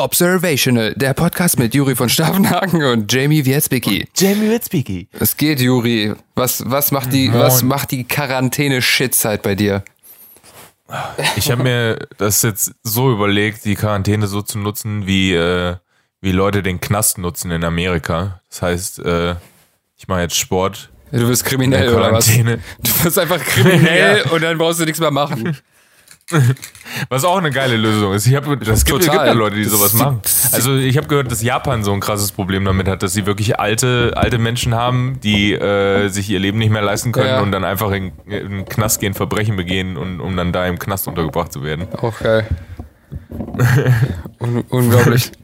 Observational, der Podcast mit Juri von Staffenhagen und Jamie Wietzbicki. Jamie Witzbicki. Es geht, Juri. Was, was macht die, Moin. was macht die Quarantäne-Shitzeit bei dir? Ich habe mir das jetzt so überlegt, die Quarantäne so zu nutzen, wie, äh, wie Leute den Knast nutzen in Amerika. Das heißt, äh, ich mache jetzt Sport. Du wirst in kriminell der oder was? Quarantäne. Du wirst einfach kriminell und dann brauchst du nichts mehr machen. Was auch eine geile Lösung ist. Ich hab, das gibt, Total. gibt ja Leute, die Das- sowas machen. Also ich habe gehört, dass Japan so ein krasses Problem damit hat, dass sie wirklich alte, alte Menschen haben, die äh, sich ihr Leben nicht mehr leisten können Ja. und dann einfach in, in den Knast gehen, Verbrechen begehen und um dann da im Knast untergebracht zu werden. Auch geil. Un unglaublich.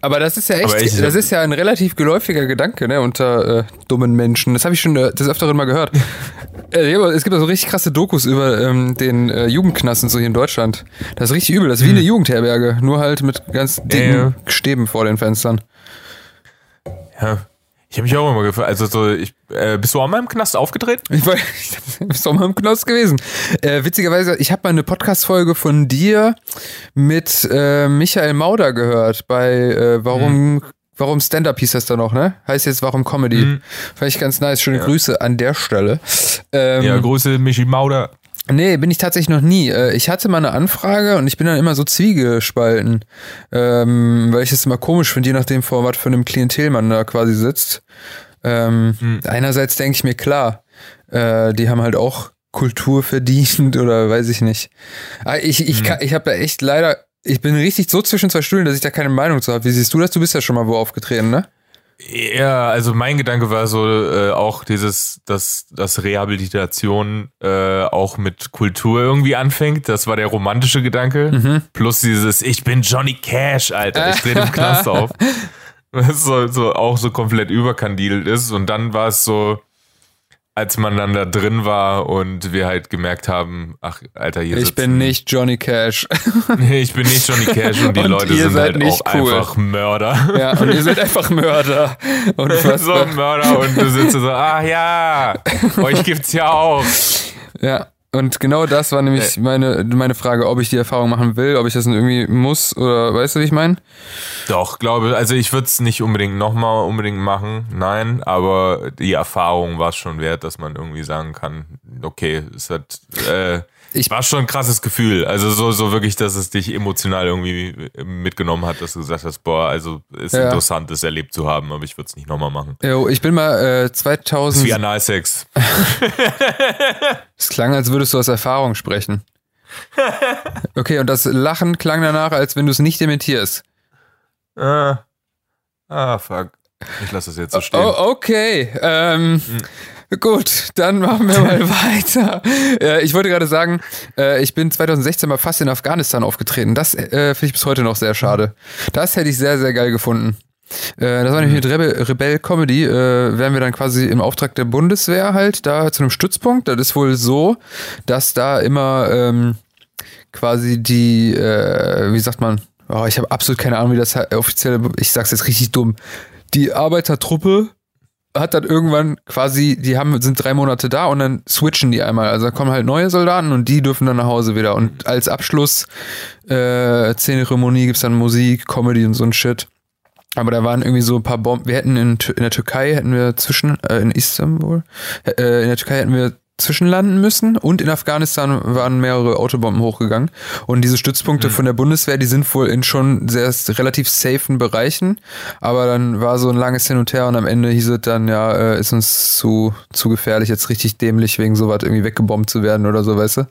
Aber das ist ja echt, ich- das ist ja ein relativ geläufiger Gedanke, ne, unter äh, dummen Menschen. Das habe ich schon äh, des Öfteren mal gehört. äh, ja, es gibt ja so richtig krasse Dokus über ähm, den äh, Jugendknasten so hier in Deutschland. Das ist richtig übel. Das ist wie eine Jugendherberge, nur halt mit ganz dicken Hm. Stäben vor den Fenstern. Ja. Ich habe mich auch immer gefragt, also so, ich, äh, bist du auch mal im Knast aufgetreten? Ich war ich bist doch mal im Knast gewesen. Äh, witzigerweise, ich habe mal eine Podcast-Folge von dir mit äh, Michael Mauder gehört bei äh, Warum, warum Stand-Up hieß das da noch, ne? Heißt jetzt Warum Comedy. Mhm. Fand ich ganz nice. Schöne Grüße an der Stelle. Ähm, Ja, Grüße Michi Mauder. Nee, bin ich tatsächlich noch nie. Äh, Ich hatte mal eine Anfrage und ich bin dann immer so zwiegespalten, ähm, weil ich es immer komisch finde, je nachdem vor was für einem Klientel man da quasi sitzt. Ähm, Hm. Einerseits denke ich mir, klar, äh, die haben halt auch Kultur verdient oder weiß ich nicht. Aber ich, ich, Hm. ich habe da echt leider, ich bin richtig so zwischen zwei Stühlen, dass ich da keine Meinung zu habe. Wie siehst du das? Du bist ja schon mal wo aufgetreten, ne? Ja, also mein Gedanke war so äh, auch dieses, dass, dass Rehabilitation äh, auch mit Kultur irgendwie anfängt. Das war der romantische Gedanke. Plus dieses, ich bin Johnny Cash, Alter. Ich drehe im Knast auf. Was so, so auch so komplett überkandidelt ist. Und dann war es so, als man dann da drin war und wir halt gemerkt haben, ach, Alter, hier Ich sitzen, bin nicht Johnny Cash. Nee, ich bin nicht Johnny Cash und die Und Leute sind halt auch cool. einfach Mörder. ja, und ihr seid einfach Mörder. Und so ein Mörder und du sitzt so, ah ja, euch gibt's ja auch. Ja, und genau das war nämlich meine, meine Frage, ob ich die Erfahrung machen will, ob ich das irgendwie muss oder weißt du, wie ich meine? Doch, glaube, also ich würde es nicht unbedingt nochmal unbedingt machen, nein, aber die Erfahrung war es schon wert, dass man irgendwie sagen kann, okay, es hat, äh, Ich- war schon ein krasses Gefühl. Also so, so wirklich, dass es dich emotional irgendwie mitgenommen hat, dass du gesagt hast, boah, also ist Ja. interessant, das erlebt zu haben, aber ich würde es nicht nochmal machen. Jo, ich bin mal äh, Das ist 2000. wie Analsex. Es klang, als würdest du aus Erfahrung sprechen. Okay, und das Lachen klang danach, als wenn du es nicht dementierst. Ah, ah fuck. Ich lasse das jetzt so stehen. Oh, okay. Ähm, Gut, dann machen wir mal weiter. Äh, ich wollte gerade sagen, äh, ich bin 2016 mal fast in Afghanistan aufgetreten. Das äh, finde ich bis heute noch sehr schade. Das hätte ich sehr, sehr geil gefunden. Äh, das war nämlich mit Rebel, Rebell Comedy. Äh, wären wir dann quasi im Auftrag der Bundeswehr halt da zu einem Stützpunkt. Das ist wohl so, dass da immer ähm, quasi die, äh, wie sagt man, oh, ich habe absolut keine Ahnung, wie das offizielle, ich sag's jetzt richtig dumm, die Arbeitertruppe hat dann irgendwann quasi, die haben, sind drei Monate da und dann switchen die einmal. Also da kommen halt neue Soldaten und die dürfen dann nach Hause wieder. Und als Abschluss äh, Zeremonie gibt's dann Musik, Comedy und so ein Shit. Aber da waren irgendwie so ein paar Bomben. Wir hätten in, in der Türkei hätten wir zwischen, äh, in Istanbul, äh, in der Türkei hätten wir zwischenlanden müssen und in Afghanistan waren mehrere Autobomben hochgegangen. Und diese Stützpunkte von der Bundeswehr, die sind wohl in schon sehr relativ safen Bereichen. Aber dann war so ein langes Hin und Her und am Ende hieß es dann, ja, äh, ist uns zu, zu gefährlich, jetzt richtig dämlich wegen sowas irgendwie weggebombt zu werden oder so, weißt du?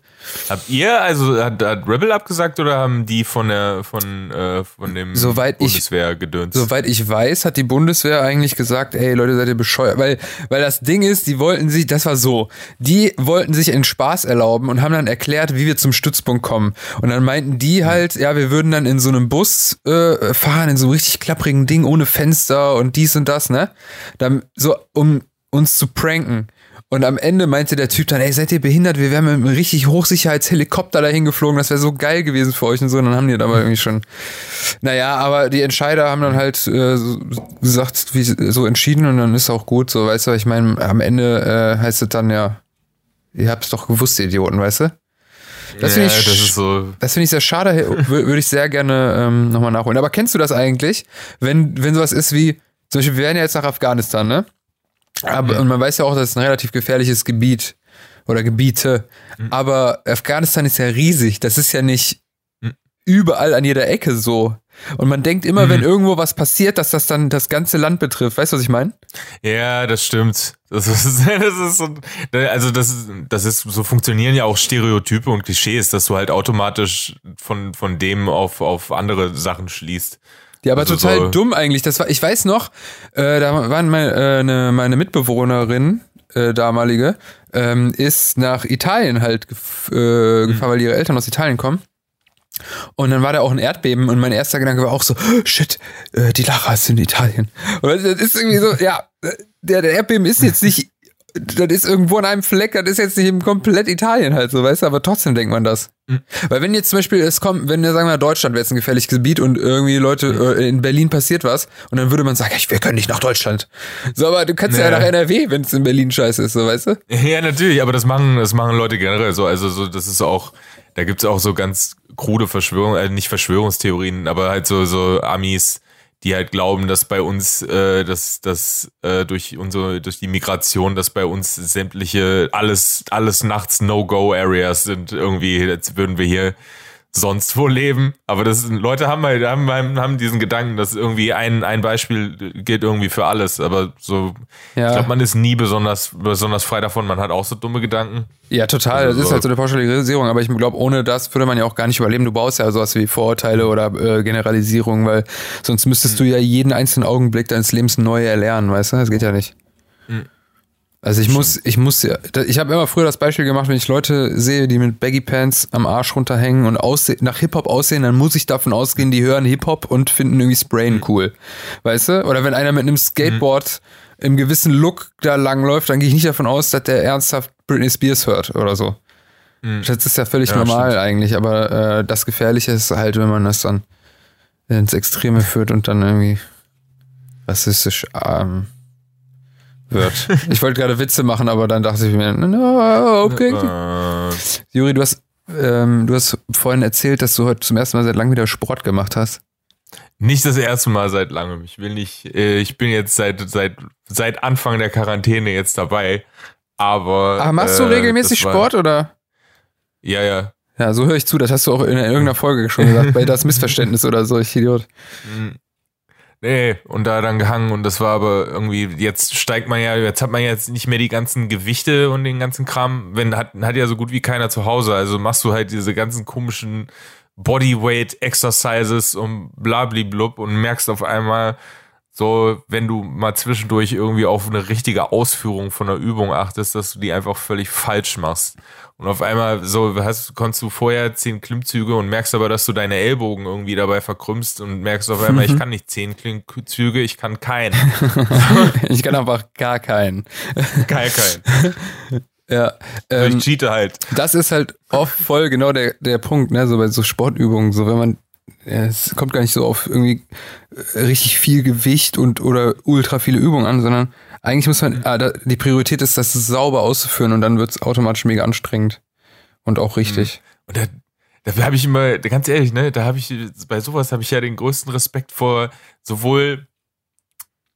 Habt ihr, also hat, hat Rebel abgesagt oder haben die von der von, äh, von dem Soweit ich- Bundeswehr gedöns? Soweit ich weiß, hat die Bundeswehr eigentlich gesagt, ey Leute, seid ihr bescheuert? Weil, weil das Ding ist, die wollten sich, das war so, die wollten sich einen Spaß erlauben und haben dann erklärt, wie wir zum Stützpunkt kommen. Und dann meinten die halt, ja, wir würden dann in so einem Bus äh, fahren, in so einem richtig klapprigen Ding ohne Fenster und dies und das, ne? Dann, so, um uns zu pranken. Und am Ende meinte der Typ dann, ey, seid ihr behindert? Wir wären mit einem richtig Hochsicherheitshelikopter dahin geflogen, das wäre so geil gewesen für euch und so. Und dann haben die aber irgendwie schon, naja, aber die Entscheider haben dann halt äh, gesagt, wie so entschieden und dann ist auch gut, so, weißt du, ich meine, am Ende äh, heißt es dann ja, ihr habt es doch gewusst, ihr Idioten, weißt du? Das finde ich, das so das find ich sehr schade, würde ich sehr gerne ähm, nochmal nachholen. Aber kennst du das eigentlich, wenn, wenn sowas ist wie, zum Beispiel, wir werden ja jetzt nach Afghanistan, ne? Aber. Und man weiß ja auch, das ist ein relativ gefährliches Gebiet oder Gebiete. Mhm. Aber Afghanistan ist ja riesig. Das ist ja nicht mhm. überall an jeder Ecke so. Und man denkt immer, mhm. wenn irgendwo was passiert, dass das dann das ganze Land betrifft. Weißt du, was ich meine? Ja, das stimmt. Das ist, das ist so, also das, das ist, so funktionieren ja auch Stereotype und Klischees, dass du halt automatisch von, von dem auf, auf andere Sachen schließt. Ja, aber also total so dumm eigentlich. Das war, ich weiß noch, äh, da waren meine, äh, eine, meine Mitbewohnerin, äh, damalige, ähm, ist nach Italien halt gef äh, gefahren, weil ihre Eltern aus Italien kommen. Und dann war da auch ein Erdbeben und mein erster Gedanke war auch so, shit, äh, die Lara ist in Italien. Und das ist irgendwie so, ja, der, der Erdbeben ist jetzt nicht, das ist irgendwo an einem Fleck, das ist jetzt nicht im komplett Italien halt so, weißt du, aber trotzdem denkt man das. Mhm. Weil wenn jetzt zum Beispiel es kommt, wenn wir sagen wir Deutschland wäre jetzt ein gefährliches Gebiet und irgendwie Leute mhm. äh, in Berlin passiert was und dann würde man sagen, ja, wir können nicht nach Deutschland. So, aber du kannst ja, ja nach NRW, wenn es in Berlin scheiße ist, so weißt du? Ja, natürlich, aber das machen, das machen Leute generell so, also so, das ist auch, da gibt's auch so ganz krude Verschwörung, äh, nicht Verschwörungstheorien, aber halt so, so Amis, die halt glauben, dass bei uns, äh, dass, dass äh, durch unsere, durch die Migration, dass bei uns sämtliche alles, alles nachts No-Go-Areas sind. Irgendwie, jetzt würden wir hier sonst wo leben. Aber das Leute haben halt, haben, haben diesen Gedanken, dass irgendwie ein, ein Beispiel gilt irgendwie für alles. Aber so, ja. ich glaube, man ist nie besonders, besonders frei davon. Man hat auch so dumme Gedanken. Ja, total. Also das ist halt so eine Pauschalisierung. Aber ich glaube, ohne das würde man ja auch gar nicht überleben. Du baust ja sowas wie Vorurteile oder äh, Generalisierung, weil sonst müsstest du ja jeden einzelnen Augenblick deines Lebens neu erlernen, weißt du? Das geht ja nicht. Mhm. Also ich muss, ich muss ja, ich habe immer früher das Beispiel gemacht, wenn ich Leute sehe, die mit Baggy Pants am Arsch runterhängen und aussehen, nach Hip-Hop aussehen, dann muss ich davon ausgehen, die hören Hip-Hop und finden irgendwie Sprayen mhm. cool. Weißt du? Oder wenn einer mit einem Skateboard mhm. im gewissen Look da langläuft, dann gehe ich nicht davon aus, dass der ernsthaft Britney Spears hört oder so. Mhm. Das ist ja völlig ja, normal stimmt. eigentlich, aber äh, das Gefährliche ist halt, wenn man das dann ins Extreme führt und dann irgendwie rassistisch ähm, wird. Ich wollte gerade Witze machen, aber dann dachte ich mir, no, okay. Äh. Juri, du hast, ähm, du hast vorhin erzählt, dass du heute zum ersten Mal seit langem wieder Sport gemacht hast. Nicht das erste Mal seit langem. Ich will nicht, äh, ich bin jetzt seit, seit, seit Anfang der Quarantäne jetzt dabei. Aber. Ach, machst du äh, regelmäßig Sport oder? Ja, ja. Ja, so höre ich zu. Das hast du auch in irgendeiner Folge schon gesagt, bei das Missverständnis oder so, ich Idiot. Nee, und da dann gehangen und das war aber irgendwie, jetzt steigt man ja, jetzt hat man jetzt nicht mehr die ganzen Gewichte und den ganzen Kram, wenn, hat, hat ja so gut wie keiner zu Hause, also machst du halt diese ganzen komischen Bodyweight Exercises und blablablub und merkst auf einmal, so, wenn du mal zwischendurch irgendwie auf eine richtige Ausführung von einer Übung achtest, dass du die einfach völlig falsch machst. Und auf einmal so hast, konntest du vorher zehn Klimmzüge und merkst aber, dass du deine Ellbogen irgendwie dabei verkrümmst und merkst auf einmal, ich kann nicht zehn Klimmzüge, ich kann keinen. ich kann einfach gar keinen. Gar keinen. Ja. Ähm, ich cheate halt. Das ist halt oft voll genau der, der Punkt, ne, so bei so Sportübungen, so wenn man ja, es kommt gar nicht so auf irgendwie äh, richtig viel Gewicht und oder ultra viele Übungen an, sondern eigentlich muss man, ah, da, die Priorität ist, das sauber auszuführen und dann wird es automatisch mega anstrengend und auch richtig. Mhm. Und da, dafür habe ich immer, ganz ehrlich, ne, da habe ich, bei sowas habe ich ja den größten Respekt vor sowohl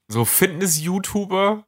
so Fitness-YouTuber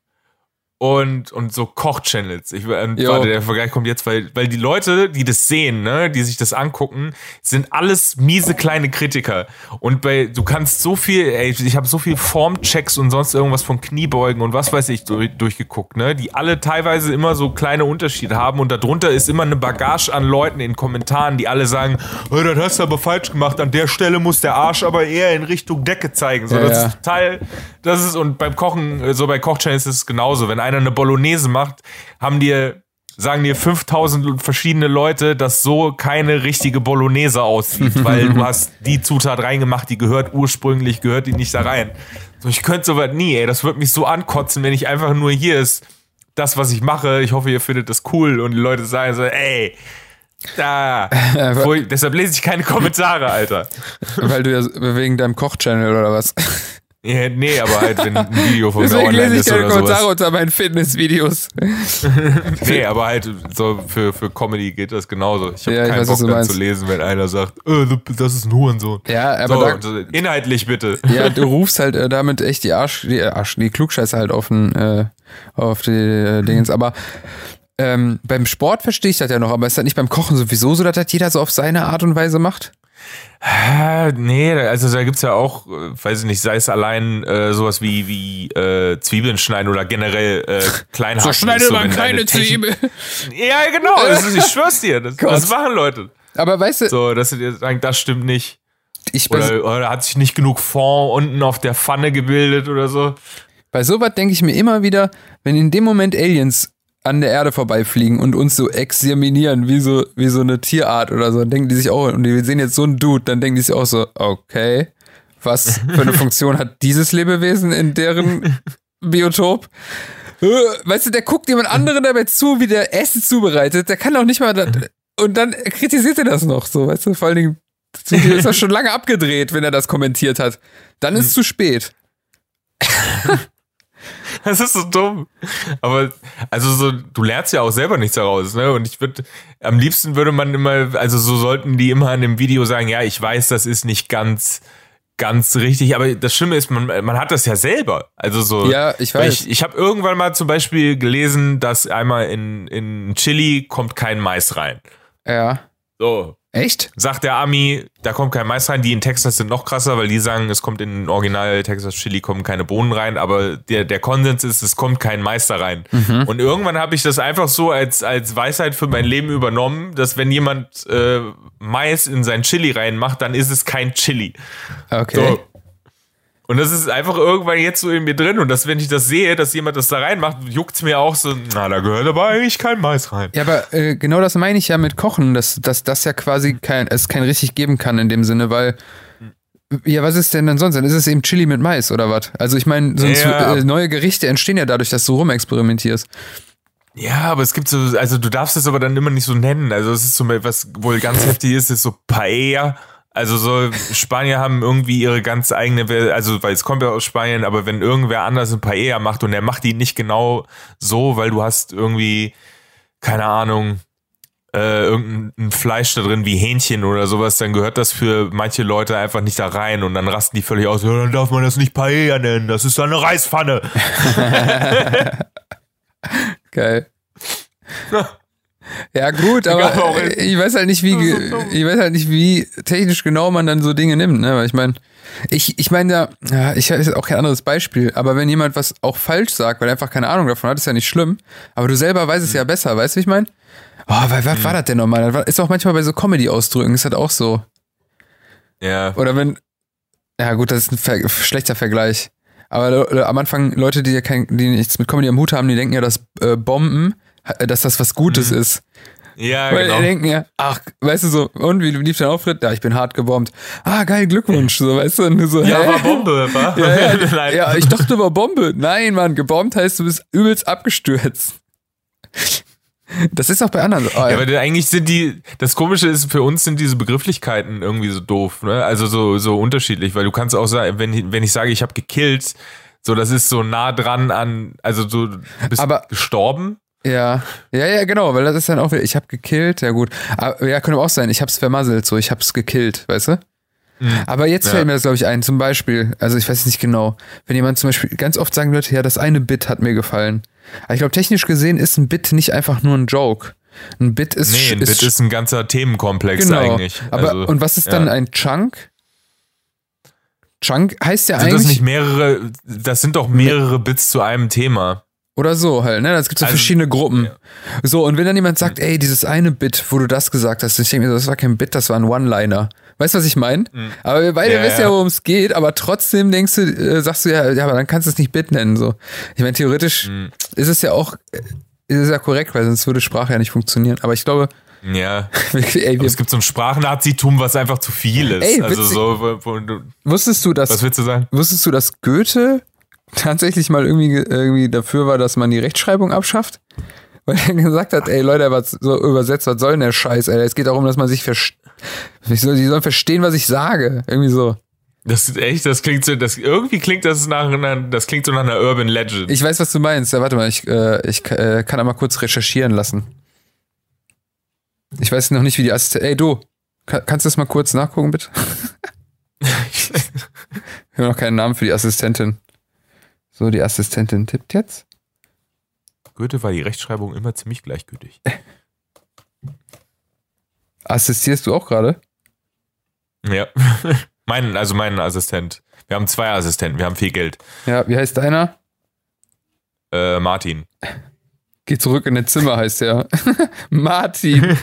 und, und so Koch-Channels. Ich, äh, warte, der Vergleich kommt jetzt, weil, weil die Leute, die das sehen, ne, die sich das angucken, sind alles miese kleine Kritiker. Und bei, du kannst so viel, ey, ich habe so viel Formchecks und sonst irgendwas von Kniebeugen und was weiß ich durch, durchgeguckt, ne, die alle teilweise immer so kleine Unterschiede haben und darunter ist immer eine Bagage an Leuten in Kommentaren, die alle sagen, oh, das hast du aber falsch gemacht, an der Stelle muss der Arsch aber eher in Richtung Decke zeigen. So, ja, das ja. ist total, das ist, und beim Kochen, so bei Kochchannels ist es genauso. Wenn einer eine Bolognese macht, haben dir sagen dir 5000 verschiedene Leute, dass so keine richtige Bolognese aussieht, weil du hast die Zutat reingemacht, die gehört ursprünglich, gehört die nicht da rein. So, ich könnte sowas nie, ey, das würde mich so ankotzen, wenn ich einfach nur hier ist, das, was ich mache, ich hoffe, ihr findet das cool und die Leute sagen so, ey, da. deshalb lese ich keine Kommentare, Alter. Weil du ja wegen deinem Kochchannel oder was? Ja, nee, aber halt, wenn ein Video von mir Deswegen online lese ich keine Kommentare unter meinen Fitnessvideos. Nee, aber halt so für, für Comedy geht das genauso. Ich habe Ja, keinen weiß, Bock dann zu lesen, wenn einer sagt, äh, das ist ein Hurensohn. Ja, aber so, da, inhaltlich bitte. ja, du rufst halt äh, damit echt die Arsch, die Arsch, die Klugscheiße halt auf den, äh, auf die äh, Dingens. Aber ähm, beim Sport verstehe ich das ja noch, aber ist das nicht beim Kochen sowieso so, dass das jeder so auf seine Art und Weise macht? Nee, also da gibt's ja auch, äh, weiß ich nicht, sei es allein äh, sowas wie, wie äh, Zwiebeln schneiden oder generell äh, klein hacken. ist wenn deine Technik- Ja, genau, das ist, ich schwör's dir, das, das machen Leute. Aber weißt du, So, dass sie dir sagen, das stimmt nicht. ich Oder, oder hat sich nicht genug Fond unten auf der Pfanne gebildet oder so. bei sowas denke ich mir immer wieder, wenn in dem Moment Aliens an der Erde vorbeifliegen und uns so examinieren, wie so, wie so eine Tierart oder so, dann denken die sich auch, und die sehen jetzt so einen Dude, dann denken die sich auch so, okay, was für eine Funktion hat dieses Lebewesen in deren Biotop? Äh, Weißt du, der guckt jemand anderen dabei zu, wie der Essen zubereitet, der kann auch nicht mal, und dann kritisiert er das noch so, weißt du, vor allen Dingen, ist das schon lange abgedreht, wenn er das kommentiert hat. Dann ist es zu spät. Das ist so dumm. Aber, also so, du lernst ja auch selber nichts daraus, ne? Und ich würde, am liebsten würde man immer, also so sollten die immer in dem Video sagen, ja, ich weiß, das ist nicht ganz, ganz richtig, aber das Schlimme ist, man, man hat das ja selber. Also so. Ja, ich weiß. Ich, ich habe irgendwann mal zum Beispiel gelesen, dass einmal in, in Chili kommt kein Mais rein. Ja. So. Echt? Sagt der Ami, da kommt kein Mais rein. Die in Texas sind noch krasser, weil die sagen, es kommt in Original Texas Chili kommen keine Bohnen rein, aber der, der Konsens ist, es kommt kein Mais da rein. Mhm. Und irgendwann habe ich das einfach so als, als Weisheit für mein Leben übernommen, dass wenn jemand äh, Mais in sein Chili reinmacht, dann ist es kein Chili. Okay. So. Und das ist einfach irgendwann jetzt so in mir drin. Und dass, wenn ich das sehe, dass jemand das da reinmacht, juckt's mir auch so, na, da gehört aber eigentlich kein Mais rein. Ja, aber äh, genau das meine ich ja mit Kochen, dass, dass das ja quasi kein, es kein richtig geben kann in dem Sinne, weil ja, was ist denn dann sonst? Dann ist es eben Chili mit Mais oder was? Also ich meine, sonst Ja. äh, neue Gerichte entstehen ja dadurch, dass du rumexperimentierst. Ja, aber es gibt so, also du darfst es aber dann immer nicht so nennen. Also es ist so, was wohl ganz heftig ist, ist so Paella. Also so, Spanier haben irgendwie ihre ganz eigene, also weil es kommt ja aus Spanien, aber wenn irgendwer anders ein Paella macht und der macht die nicht genau so, weil du hast irgendwie, keine Ahnung, äh, irgendein Fleisch da drin wie Hähnchen oder sowas, dann gehört das für manche Leute einfach nicht da rein und dann rasten die völlig aus, ja, dann darf man das nicht Paella nennen, das ist eine Reispfanne. Geil. Ja, gut, aber äh, ich weiß halt nicht, wie, ich weiß halt nicht, wie technisch genau man dann so Dinge nimmt, ne? Weil ich meine, ich, ich meine ja, ja, ich habe jetzt auch kein anderes Beispiel, aber wenn jemand was auch falsch sagt, weil er einfach keine Ahnung davon hat, ist ja nicht schlimm, aber du selber weißt es ja besser, weißt du, wie ich meine? Oh, weil, was war das denn nochmal? Das ist auch manchmal bei so Comedy-Ausdrücken, ist das auch so. Ja. Oder wenn, ja gut, das ist ein Ver schlechter Vergleich. Aber le- am Anfang Leute, die ja kein, die nichts mit Comedy am Hut haben, die denken ja, dass äh, Bomben, äh, dass das was Gutes ist. Ja, Weil genau. die denken ja, ach, weißt du so, und wie lief dein Auftritt? Ja, ich bin hart gebombt. Ah, geil, Glückwunsch, so, weißt du, und so, Ja, hä? war Bombe, war? Ja, ja, ja, ich dachte, war Bombe. Nein, Mann, gebombt heißt, du bist übelst abgestürzt. Das ist auch bei anderen so. Oh, Ja, aber eigentlich sind die, das Komische ist, für uns sind diese Begrifflichkeiten irgendwie so doof, ne? Also so, so unterschiedlich, weil du kannst auch sagen, wenn ich, wenn ich sage, ich habe gekillt, so, das ist so nah dran an, also so, du bist Aber- gestorben. Ja, ja, ja, genau, weil das ist dann auch wieder, ich habe gekillt, ja gut. Aber, ja, könnte auch sein, ich hab's vermasselt, so, ich hab's gekillt, weißt du? Aber jetzt Ja. fällt mir das, glaube ich, ein, zum Beispiel, also ich weiß nicht genau, wenn jemand zum Beispiel, ganz oft sagen Leute, ja, das eine Bit hat mir gefallen. Aber ich glaube, technisch gesehen ist ein Bit nicht einfach nur ein Joke. Ein Bit ist, Nee, ein Bit ist ein ganzer Themenkomplex genau. eigentlich. Aber, also, und was ist ja. dann ein Chunk? Chunk heißt ja Sind das eigentlich, nicht mehrere, das sind doch mehrere Bits zu einem Thema. Oder so halt, ne? Es gibt so Also, verschiedene Gruppen. ja. So, und wenn dann jemand sagt, ey, dieses eine Bit, wo du das gesagt hast, ich denke mir, so, das war kein Bit, das war ein One-Liner. Weißt du, was ich meine? Aber wir beide Mhm. Ja, wissen ja, worum es geht, aber trotzdem denkst du, äh, sagst du ja, ja, aber dann kannst du es nicht Bit nennen. So. Ich meine, theoretisch Mhm. ist es ja auch, äh, ist es ja korrekt, weil sonst würde Sprache ja nicht funktionieren. Aber ich glaube, Ja. ey, es gibt so ein Sprachnazitum, was einfach zu viel ist. Ey, also so, wo, wo du, wusstest du, dass was willst du sagen? Wusstest du, dass Goethe tatsächlich mal irgendwie, irgendwie dafür war, dass man die Rechtschreibung abschafft? Weil er gesagt hat, ey Leute, was so übersetzt, was soll denn der Scheiß, ey? Es geht darum, dass man sich versteht. Die sollen verstehen, was ich sage. Irgendwie so. Das ist echt, das klingt so, das irgendwie klingt das nach einer, das klingt so nach einer Urban Legend. Ich weiß, was du meinst. Ja, warte mal, ich, äh, ich äh, kann einmal kurz recherchieren lassen. Ich weiß noch nicht, wie die Assistentin. Ey, du, kann, kannst du das mal kurz nachgucken, bitte? Wir haben noch keinen Namen für die Assistentin. So, die Assistentin tippt jetzt. Goethe war die Rechtschreibung immer ziemlich gleichgültig. Assistierst du auch gerade? Ja. mein, also mein Assistent. Wir haben zwei Assistenten, wir haben viel Geld. Ja, wie heißt deiner? Äh, Martin. Geh zurück in dein Zimmer, heißt der. Martin.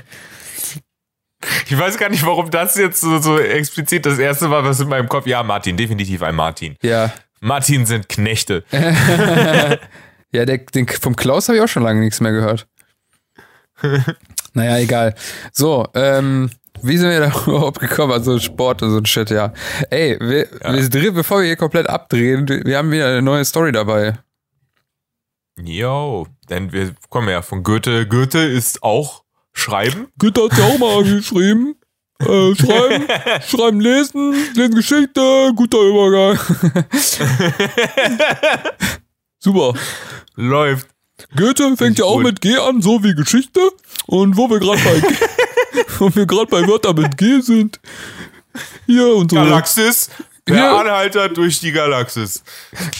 Ich weiß gar nicht, warum das jetzt so, so explizit das erste war, was in meinem Kopf. Ja, Martin, definitiv ein Martin. Ja. Martin sind Knechte. ja, der, den, vom Klaus habe ich auch schon lange nichts mehr gehört. naja, egal. So, ähm, wie sind wir da überhaupt gekommen? Also Sport und so ein Shit, ja. Ey, wir, ja. wir bevor wir hier komplett abdrehen, wir haben wieder eine neue Story dabei. Jo, denn wir kommen ja von Goethe. Goethe ist auch Schreiben? Goethe hat ja auch mal geschrieben. Äh, schreiben, schreiben, lesen, lesen Geschichte, guter Übergang. Super. Läuft. Goethe fängt ja auch gut. mit G an, so wie Geschichte. Und wo wir gerade bei, wo wir gerade bei Wörtern mit G sind. Hier und so. Per Anhalter durch die Galaxis.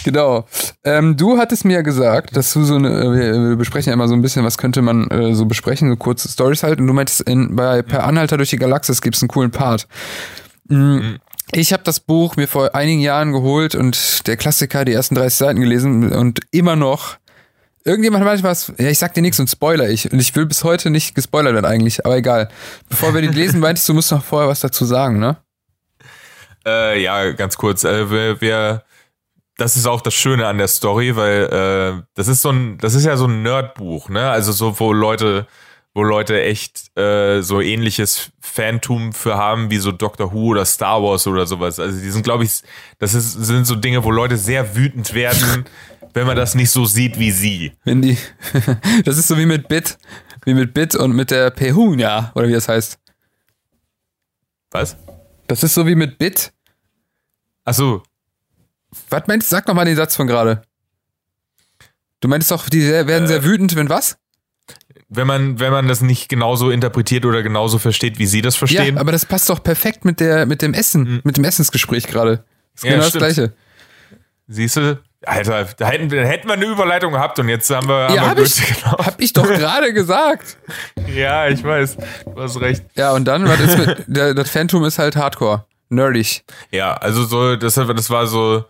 Genau. Ähm, du hattest mir ja gesagt, dass du so eine, äh, wir besprechen ja immer so ein bisschen, was könnte man äh, so besprechen, so kurze Stories halt. Und du meintest, in, bei Per Anhalter durch die Galaxis gibt es einen coolen Part. Mhm. Mhm. Ich habe das Buch mir vor einigen Jahren geholt und der Klassiker, die ersten 30 Seiten gelesen und immer noch. Irgendjemand hat manchmal was, ja, ich sag dir nichts und spoiler ich. Und ich will bis heute nicht gespoilert werden eigentlich, aber egal. Bevor wir den lesen, meintest du, musst noch vorher was dazu sagen, ne? Äh, ja, ganz kurz. Äh, wir, wir, das ist auch das Schöne an der Story, weil äh, das ist so ein, das ist ja so ein Nerdbuch, ne? Also so, wo Leute, wo Leute echt äh, so ähnliches Phantom für haben wie so Doctor Who oder Star Wars oder sowas. Also die sind, glaube ich, das ist, sind so Dinge, wo Leute sehr wütend werden, wenn man das nicht so sieht wie sie. Wenn die, das ist so wie mit Bit, wie mit Bit und mit der Pehunia oder wie das heißt. Was? Das ist so wie mit Bit Ach so. Was meinst du? Sag noch mal den Satz von gerade. Du meinst doch, die werden äh, sehr wütend, wenn was? Wenn man, wenn man das nicht genauso interpretiert oder genauso versteht, wie sie das verstehen. Ja, aber das passt doch perfekt mit, der, mit dem Essen, mhm. mit dem Essensgespräch gerade. Das ist ja, genau stimmt. das Gleiche. Siehst du? Alter, da hätten, da hätten wir eine Überleitung gehabt und jetzt haben wir. Ja, haben hab, ich, genau. hab ich doch gerade gesagt. ja, ich weiß. Du hast recht. Ja, und dann, was ist mit, der, das Phantom ist halt Hardcore nerdig. Ja, also so, das, das war so,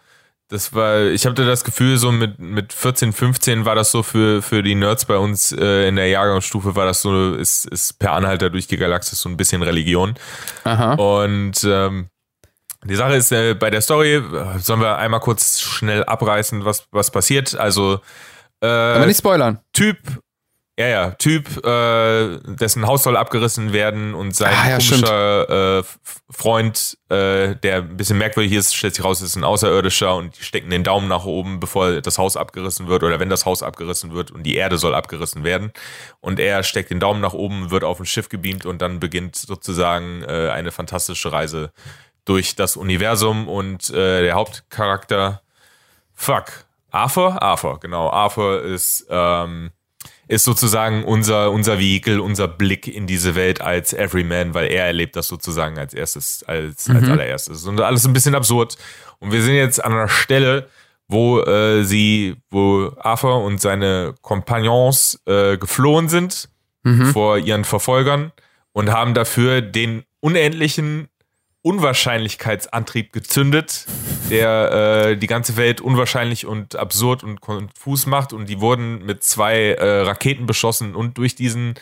das war, ich hatte das Gefühl, so mit, mit 14, 15 war das so für, für die Nerds bei uns äh, in der Jahrgangsstufe, war das so, ist, ist per Anhalter durch die Galaxis so ein bisschen Religion. Aha. Und ähm, die Sache ist, äh, bei der Story, äh, sollen wir einmal kurz schnell abreißen, was, was passiert. Also, äh, Aber nicht spoilern. Typ ja, ja, Typ, äh, dessen Haus soll abgerissen werden und sein ah, ja, komischer äh, Freund, äh, der ein bisschen merkwürdig ist, stellt sich raus, ist ein Außerirdischer und die stecken den Daumen nach oben, bevor das Haus abgerissen wird oder wenn das Haus abgerissen wird und die Erde soll abgerissen werden. Und er steckt den Daumen nach oben, wird auf ein Schiff gebeamt und dann beginnt sozusagen äh, eine fantastische Reise durch das Universum und äh, der Hauptcharakter, fuck, Arthur? Arthur, genau. Arthur ist ähm, ist sozusagen unser, unser Vehikel, unser Blick in diese Welt als Everyman, weil er erlebt das sozusagen als erstes, als, mhm. als allererstes. Und alles ein bisschen absurd. Und wir sind jetzt an einer Stelle, wo äh, sie, wo Arthur und seine Kompagnons äh, geflohen sind mhm. vor ihren Verfolgern und haben dafür den unendlichen Unwahrscheinlichkeitsantrieb gezündet, der äh, die ganze Welt unwahrscheinlich und absurd und konfus macht. Und die wurden mit zwei äh, Raketen beschossen und durch diesen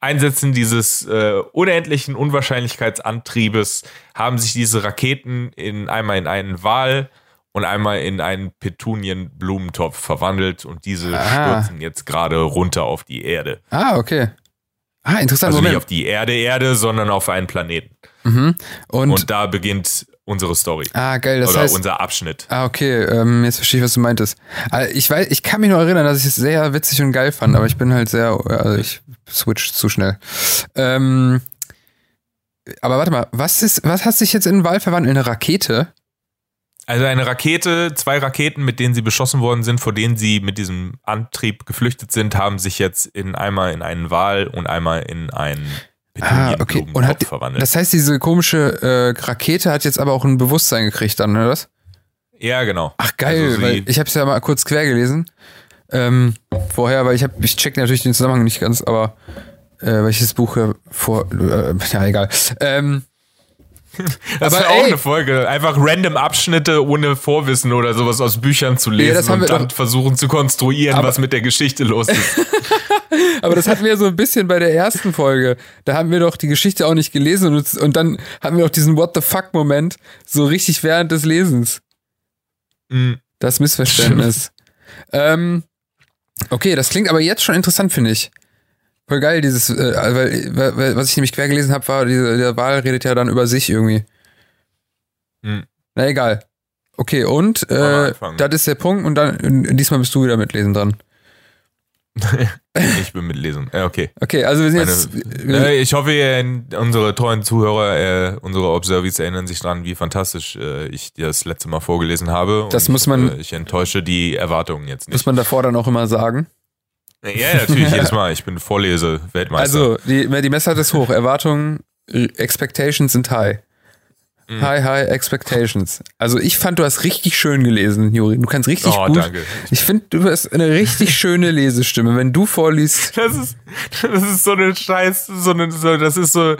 Einsetzen dieses äh, unendlichen Unwahrscheinlichkeitsantriebes haben sich diese Raketen in einmal in einen Wal und einmal in einen Petunienblumentopf verwandelt und diese Aha. stürzen jetzt gerade runter auf die Erde. Ah, okay. Ah, interessant. Also Moment. nicht auf die Erde, Erde, sondern auf einen Planeten. Mhm. Und, und, da beginnt unsere Story. Ah, geil. Das Oder heißt, unser Abschnitt. Ah, okay. Ähm, jetzt verstehe ich, was du meintest. Also ich weiß, ich kann mich noch erinnern, dass ich es sehr witzig und geil fand, aber ich bin halt sehr, also ich switch zu schnell. Ähm, aber warte mal, was ist, was hat sich jetzt in den Wal verwandelt? In eine Rakete? Also eine Rakete, zwei Raketen, mit denen sie beschossen worden sind, vor denen sie mit diesem Antrieb geflüchtet sind, haben sich jetzt in einmal in einen Wal und einmal in einen Ah, okay. Und hat, verwandelt. das heißt, diese komische äh, Rakete hat jetzt aber auch ein Bewusstsein gekriegt dann, oder was? Ja, genau. Ach geil, Also weil ich habe es ja mal kurz quer gelesen. Ähm, vorher, weil ich habe, ich check natürlich den Zusammenhang nicht ganz, aber äh, welches Buch ja vor, äh, ja egal. Ähm, Das aber wäre auch ey- eine Folge. Einfach random Abschnitte ohne Vorwissen oder sowas aus Büchern zu lesen haben und dann doch- versuchen zu konstruieren, Aber- was mit der Geschichte los ist. aber das hatten wir so ein bisschen bei der ersten Folge. Da haben wir doch die Geschichte auch nicht gelesen und, und dann hatten wir doch diesen What the fuck Moment so richtig während des Lesens. Mm, Das Missverständnis. ähm, okay, das klingt aber jetzt schon interessant, finde ich. Voll geil, dieses, äh, weil, weil, was ich nämlich quer gelesen habe, war, diese, der Wahl redet ja dann über sich irgendwie. Hm. Na egal. Okay, und äh, das ist der Punkt und dann diesmal bist du wieder mit Lesen dran. ich bin mit Lesung. Ja, okay. Okay, also wir sind Meine, jetzt. äh, ich hoffe, ihr, unsere treuen Zuhörer, äh, unsere Observies erinnern sich dran, wie fantastisch äh, ich das letzte Mal vorgelesen habe. Das Und, muss man- Äh, ich enttäusche die Erwartungen jetzt nicht. Muss man davor dann auch immer sagen. Ja, natürlich, jedes Mal. Ich bin Vorlese-Weltmeister. Also, die, die Messlatte ist hoch. Erwartungen, äh, Expectations sind high. Mhm. High, high expectations. Also ich fand, du hast richtig schön gelesen, Juri. Du kannst richtig Oh, gut. danke. Ich finde, du hast eine richtig schöne Lesestimme. Wenn du vorliest, Das ist, das ist so eine Scheiß, so eine, so, das ist so,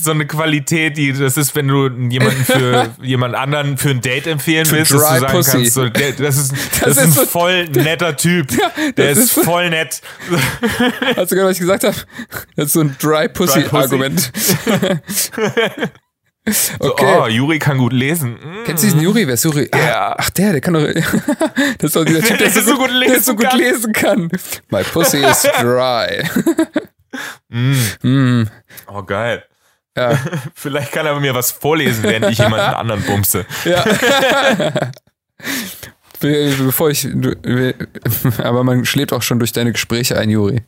so eine Qualität, die, das ist, wenn du jemanden für jemand anderen für ein Date empfehlen willst, dass Dry du sagen Pussy. kannst, so, der, das ist, das, Das ist ein so- voll netter Typ. der das ist, so- voll nett. hast du gehört, was ich gesagt habe? Das ist so ein Dry Pussy Pussy. Argument. So, okay. oh, Juri kann gut lesen. Mm. Kennst du diesen Juri? Wer ist Juri? Ja. Ah, ach, der, der kann doch. das ist doch dieser Typ, der, so, gut, der so gut kann. lesen kann. My pussy is dry. Oh, geil. Ja. Vielleicht kann er mir was vorlesen, während ich jemanden anderen bumse. Ja. Be- Bevor ich, aber man schläft auch schon durch deine Gespräche ein, Juri.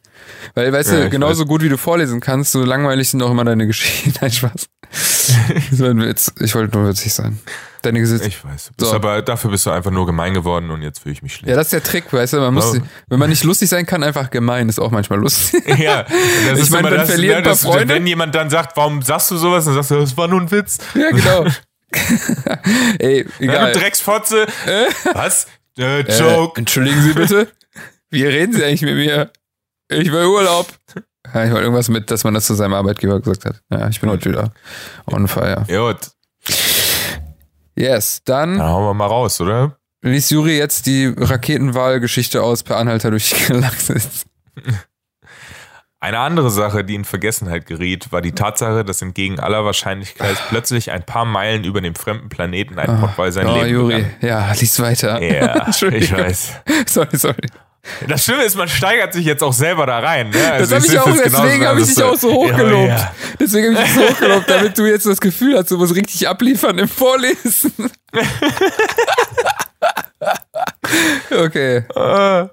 Weil, weißt Ja, du, genauso gut wie du vorlesen kannst, so langweilig sind auch immer deine Geschichten. Nein, Spaß. War ein Witz. Ich wollte nur witzig sein. Deine Gesicht. Ich weiß. So. Aber dafür bist du einfach nur gemein geworden und jetzt fühle ich mich schlecht. Ja, das ist der Trick, weißt du, man muss, Oh. wenn man nicht lustig sein kann, einfach gemein, ist auch manchmal lustig. Ja, das Ich meine, dann das, ne, ein paar das, Freunde. wenn jemand dann sagt, warum sagst du sowas, dann sagst du, das war nur ein Witz. ja, genau. Ey, Ja, egal. du Drecksfotze. Was? Äh, Äh, Joke. entschuldigen Sie bitte. Wie reden Sie eigentlich mit mir? Ich will Urlaub. Ja, ich wollte irgendwas mit, dass man das zu seinem Arbeitgeber gesagt hat. Ja, ich bin heute wieder on fire. Gut, Yes, dann dann hauen wir mal raus, oder? liest Juri jetzt die Raketenwahlgeschichte aus per Anhalter durch die Galaxis. Eine andere Sache, die in Vergessenheit geriet, war die Tatsache, dass entgegen aller Wahrscheinlichkeit plötzlich ein paar Meilen über dem fremden Planeten ein Pottwal sein oh, Leben Juri. begann. Ja, lies weiter. Ja, ich weiß. Sorry, sorry. Das Schlimme ist, man steigert sich jetzt auch selber da rein. Ne? Also Das habe ich sehe auch, deswegen habe ich das dich auch so hochgelobt. Ja, ja. Deswegen habe ich dich so hochgelobt, damit du jetzt das Gefühl hast, du musst richtig abliefern im Vorlesen. okay. Äh,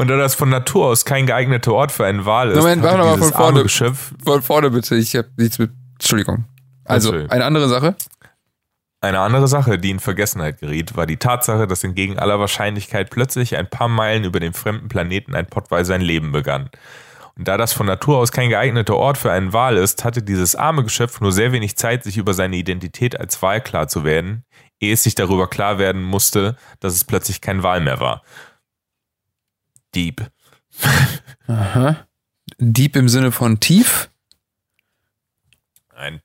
Und da das von Natur aus kein geeigneter Ort für einen Wal ist, Moment, wir mal dieses von vorne. arme Geschöpf Von vorne bitte, ich habe nichts mit. Entschuldigung. Also, eine andere Sache. Eine andere Sache, die in Vergessenheit geriet, war die Tatsache, dass entgegen aller Wahrscheinlichkeit plötzlich ein paar Meilen über dem fremden Planeten ein Pottwal sein Leben begann. Und da das von Natur aus kein geeigneter Ort für einen Wal ist, hatte dieses arme Geschöpf nur sehr wenig Zeit, sich über seine Identität als Wal klar zu werden, ehe es sich darüber klar werden musste, dass es plötzlich kein Wal mehr war. Dieb. Aha. Deep im Sinne von tief? Nein.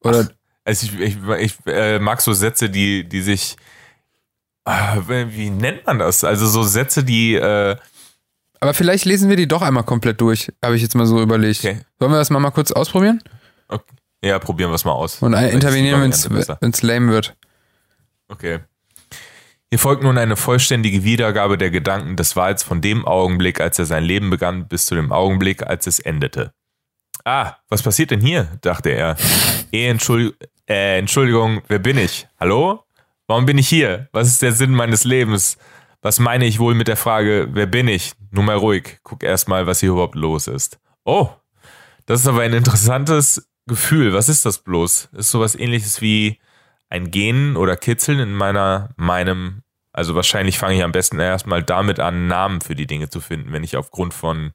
Oder Also ich, ich, ich äh, mag so Sätze, die, die sich. Ah, wie nennt man das? Also so Sätze, die. Äh, aber vielleicht lesen wir die doch einmal komplett durch, habe ich jetzt mal so überlegt. Okay. Sollen wir das mal, mal kurz ausprobieren? okay. Ja, probieren wir es mal aus. Und ein, Vielleicht intervenieren, wenn es lame wird. Okay. Hier folgt nun eine vollständige Wiedergabe der Gedanken des Wals von dem Augenblick, als er sein Leben begann, bis zu dem Augenblick, als es endete. Ah, was passiert denn hier? dachte er. Eh, Entschuldigung, äh, Entschuldigung, wer bin ich? Hallo? Warum bin ich hier? Was ist der Sinn meines Lebens? Was meine ich wohl mit der Frage, wer bin ich? Nur mal ruhig, guck erst mal, was hier überhaupt los ist. Oh, das ist aber ein interessantes Gefühl. Was ist das bloß? Ist sowas ähnliches wie ein Gehen oder Kitzeln in meiner, meinem, also wahrscheinlich fange ich am besten erstmal damit an, Namen für die Dinge zu finden, wenn ich aufgrund von,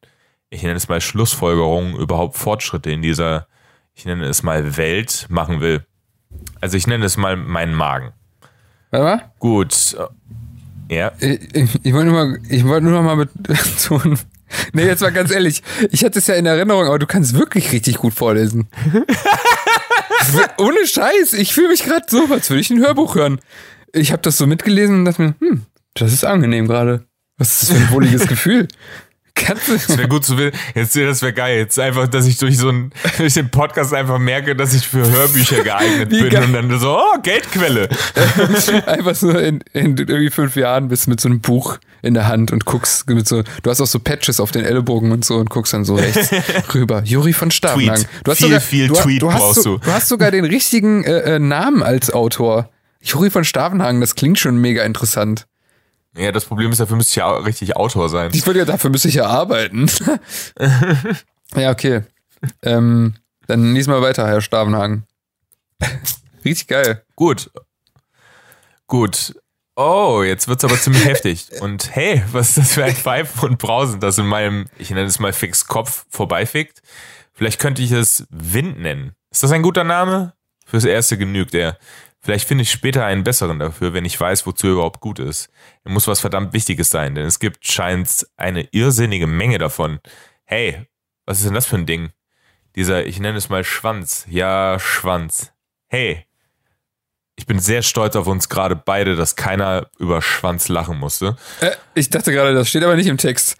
ich nenne es mal Schlussfolgerungen, überhaupt Fortschritte in dieser, ich nenne es mal Welt machen will. Also ich nenne es mal meinen Magen. Warte mal. Gut. Ja. Ich, ich, ich wollte nur mal, ich wollte nur noch mal betonen. Nee, jetzt mal ganz ehrlich. Ich hatte es ja in Erinnerung, aber du kannst wirklich richtig gut vorlesen. Ohne Scheiß. Ich fühle mich gerade so, als würde ich ein Hörbuch hören. Ich habe das so mitgelesen und dachte mir, hm, das ist angenehm gerade. Was ist das für ein wohliges Gefühl? Das wäre gut zu wissen. Jetzt, das wäre geil. Jetzt einfach, dass ich durch so einen, durch den Podcast einfach merke, dass ich für Hörbücher geeignet bin geil. und dann so, oh, Geldquelle. einfach so in, in irgendwie fünf Jahren bist du mit so einem Buch in der Hand und guckst mit so, du hast auch so Patches auf den Ellbogen und so und guckst dann so rechts rüber. Juri von Stabenhang. Du hast viel, sogar, viel du, Tweet du brauchst du. Du hast sogar den richtigen äh, äh, Namen als Autor. Juri von Stavenhagen, das klingt schon mega interessant. Ja, das Problem ist, dafür müsste ich ja richtig Autor sein. Ich würde ja, dafür müsste ich ja arbeiten. ja, okay. Ähm, dann lies mal weiter, Herr Stavenhagen. richtig geil. Gut. Gut. Oh, jetzt wird's aber ziemlich heftig. Und hey, was ist das für ein Pfeifen und Brausen, das in meinem, ich nenne es mal Fix Kopf vorbeifickt? Vielleicht könnte ich es Wind nennen. Ist das ein guter Name? Fürs Erste genügt er. Vielleicht finde ich später einen besseren dafür, wenn ich weiß, wozu er überhaupt gut ist. Er muss was verdammt Wichtiges sein, denn es gibt scheint eine irrsinnige Menge davon. Hey, was ist denn das für ein Ding? Dieser, ich nenne es mal Schwanz. Ja, Schwanz. Hey, ich bin sehr stolz auf uns gerade beide, dass keiner über Schwanz lachen musste. Äh, ich dachte gerade, das steht aber nicht im Text.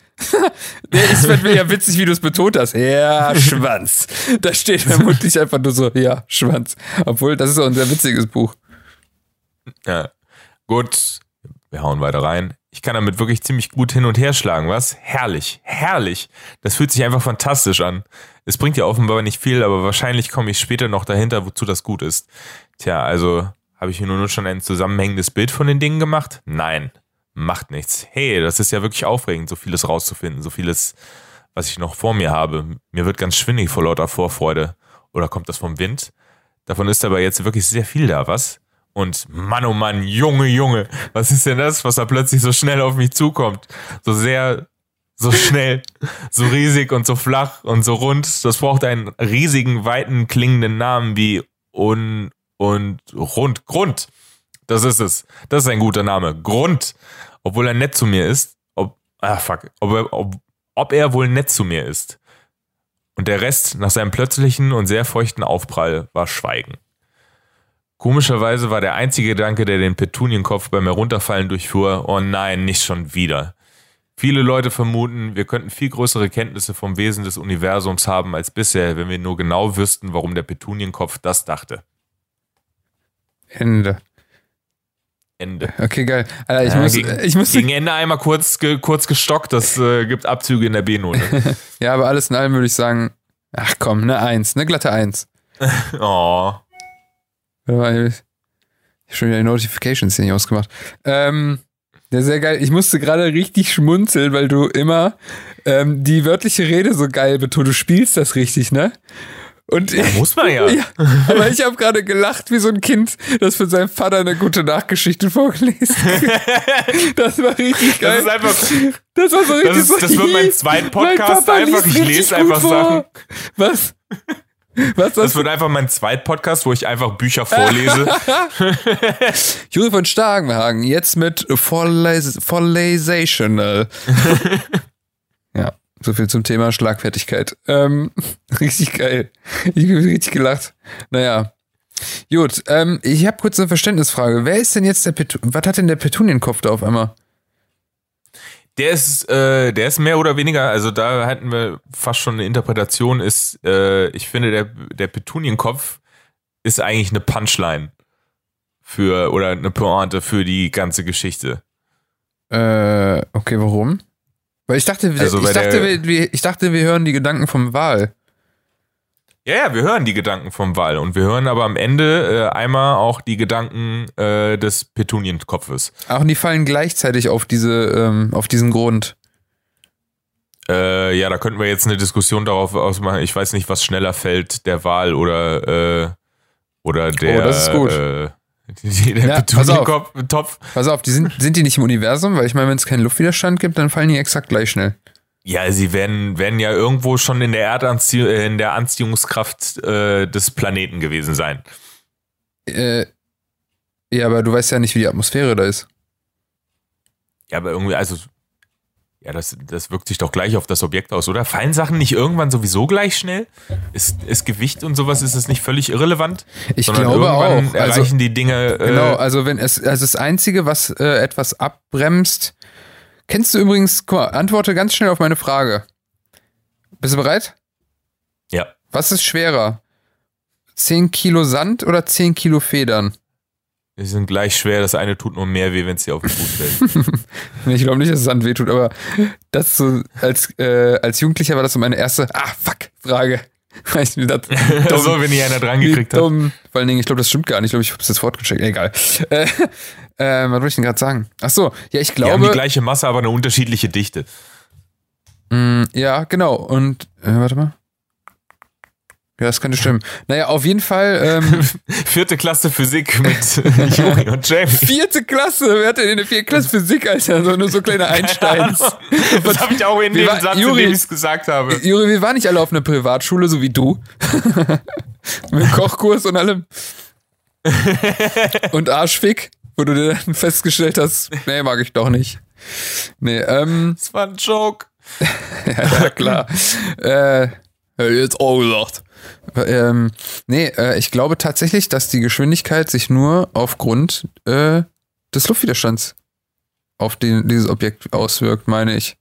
Es fällt mir ja witzig, wie du es betont hast. Ja, Schwanz. Da steht vermutlich einfach nur so, ja, Schwanz. Obwohl, das ist auch ein sehr witziges Buch. Ja. Gut, wir hauen weiter rein. Ich kann damit wirklich ziemlich gut hin und her schlagen, was? Herrlich, herrlich. Das fühlt sich einfach fantastisch an. Es bringt ja offenbar nicht viel, aber wahrscheinlich komme ich später noch dahinter, wozu das gut ist. Tja, also habe ich mir nur schon ein zusammenhängendes Bild von den Dingen gemacht? Nein, macht nichts. Hey, das ist ja wirklich aufregend, so vieles rauszufinden, so vieles, was ich noch vor mir habe. Mir wird ganz schwindig vor lauter Vorfreude. Oder kommt das vom Wind? Davon ist aber jetzt wirklich sehr viel da, was? Und Mann, oh Mann, Junge, Junge, was ist denn das, was da plötzlich so schnell auf mich zukommt? So sehr, so schnell, so riesig und so flach und so rund. Das braucht einen riesigen, weiten, klingenden Namen wie Un, und Rund. Grund. Das ist es. Das ist ein guter Name. Grund. Obwohl er nett zu mir ist. Ob, ah, fuck. Ob er, ob, ob er wohl nett zu mir ist. Und der Rest, nach seinem plötzlichen und sehr feuchten Aufprall, war Schweigen. Komischerweise war der einzige Gedanke, der den Petunienkopf beim Herunterfallen durchfuhr, oh nein, nicht schon wieder. Viele Leute vermuten, wir könnten viel größere Kenntnisse vom Wesen des Universums haben als bisher, wenn wir nur genau wüssten, warum der Petunienkopf das dachte. Ende. Ende. Okay, geil. Alter, ich, ja, muss, gegen, ich muss gegen Ende einmal kurz, ge, kurz gestockt, das äh, gibt Abzüge in der B-Note. ja, aber alles in allem würde ich sagen, ach komm, eine Eins, eine glatte Eins. oh. Ich habe schon wieder die Notifications hier nicht ausgemacht. Ähm, ja, sehr geil. Ich musste gerade richtig schmunzeln, weil du immer ähm, die wörtliche Rede so geil betonst. Du spielst das richtig, ne? Und ja, muss man ja. ja aber ich habe gerade gelacht wie so ein Kind, das für seinen Vater eine gute Nachgeschichte vorgelesen Das war richtig geil. Das ist einfach. Das war so richtig das, ist, das wird mein zweiter Podcast einfach. Ich lese einfach vor. Sachen. Was? Was, das wird einfach mein zweiter Podcast, wo ich einfach Bücher vorlese. Juri von Starkenhagen, jetzt mit Vollaisational. ja. So viel zum Thema Schlagfertigkeit. Ähm, richtig geil. Ich habe richtig gelacht. Naja. Gut, ähm, ich habe kurz eine Verständnisfrage. Wer ist denn jetzt der Petu Was hat denn der Petunienkopf da auf einmal? Der ist, äh, der ist mehr oder weniger, also da hatten wir fast schon eine Interpretation, ist, äh, ich finde, der, der Petunienkopf ist eigentlich eine Punchline für, oder eine Pointe für die ganze Geschichte. Äh, okay, warum? Weil ich dachte, also ich, dachte wir, ich dachte, wir hören die Gedanken vom Wal. Ja, ja, wir hören die Gedanken vom Wal und wir hören aber am Ende äh, einmal auch die Gedanken äh, des Petunienkopfes. Ach, und die fallen gleichzeitig auf diese, ähm, auf diesen Grund. Äh, ja, da könnten wir jetzt eine Diskussion darauf ausmachen. Ich weiß nicht, was schneller fällt, der Wal oder äh, oder der. Oh, das ist gut. Der Ja, pass auf. Petunientopf. Pass auf, die sind, sind die nicht im Universum? Weil ich meine, wenn es keinen Luftwiderstand gibt, dann fallen die exakt gleich schnell. Ja, sie werden, werden ja irgendwo schon in der Erdanzie äh, in der Anziehungskraft äh, des Planeten gewesen sein. Äh, ja, aber du weißt ja nicht, wie die Atmosphäre da ist. Ja, aber irgendwie, also, ja, das, das wirkt sich doch gleich auf das Objekt aus, oder? Fallen Sachen nicht irgendwann sowieso gleich schnell? Ist, ist Gewicht und sowas, ist es nicht völlig irrelevant? Ich Sondern glaube irgendwann auch. erreichen Also, die Dinge. Äh, genau, also wenn es, also das Einzige, was äh, etwas abbremst. Kennst du übrigens, guck mal, antworte ganz schnell auf meine Frage. Bist du bereit? Ja. Was ist schwerer? 10 Kilo Sand oder 10 Kilo Federn? Die sind gleich schwer, das eine tut nur mehr weh, wenn es dir auf den Fuß fällt. Ich glaube nicht, dass Sand wehtut, aber das so als, äh, als Jugendlicher war das so meine erste Ah, fuck, Frage. Weil ich mir dachte, dumm, so, wenn die einer dran gekriegt hat. dumm. Vor allen Dingen, ich glaube, das stimmt gar nicht. Ich glaube, ich habe es jetzt fortgecheckt. Egal. Äh, äh, was wollte ich denn gerade sagen? Ach so, ja, ich Die haben die glaube. gleiche Masse, aber eine unterschiedliche Dichte. Mm, ja, genau. Und, äh, warte mal. Ja, das könnte stimmen. Naja, auf jeden Fall. Ähm, Vierte Klasse Physik mit Juri und Jamie. vierte Klasse. Wer hat denn in der vierten Klasse Physik, Alter? So, nur so kleine Einsteins. Das habe ich auch in dem war- Satz, Juri- in dem ich es gesagt habe. Juri, wir waren nicht alle auf einer Privatschule, so wie du. Mit Kochkurs und allem. und Arschfick, wo du dir dann festgestellt hast, nee, mag ich doch nicht. Nee, ähm, Das war ein Joke. ja, ja klar. äh, hätte ich jetzt auch gesagt. Ähm, nee, äh, ich glaube tatsächlich, dass die Geschwindigkeit sich nur aufgrund äh, des Luftwiderstands auf den, dieses Objekt auswirkt, meine ich.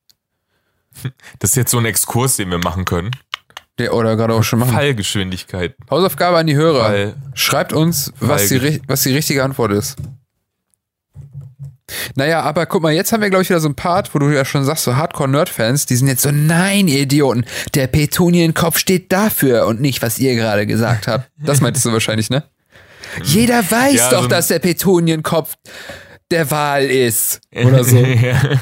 Das ist jetzt so ein Exkurs, den wir machen können. Der, oder gerade auch schon machen. Fallgeschwindigkeit. Hausaufgabe an die Hörer. Fall. Schreibt uns, was die, was die richtige Antwort ist. Naja, aber guck mal, jetzt haben wir, glaube ich, wieder so einen Part, wo du ja schon sagst, so Hardcore-Nerd-Fans, die sind jetzt so, nein, ihr Idioten, der Petunienkopf steht dafür und nicht, was ihr gerade gesagt habt. Das meintest du wahrscheinlich, ne? Jeder weiß Ja, doch, so- dass der Petunienkopf der Wahl ist. Oder so. Ja.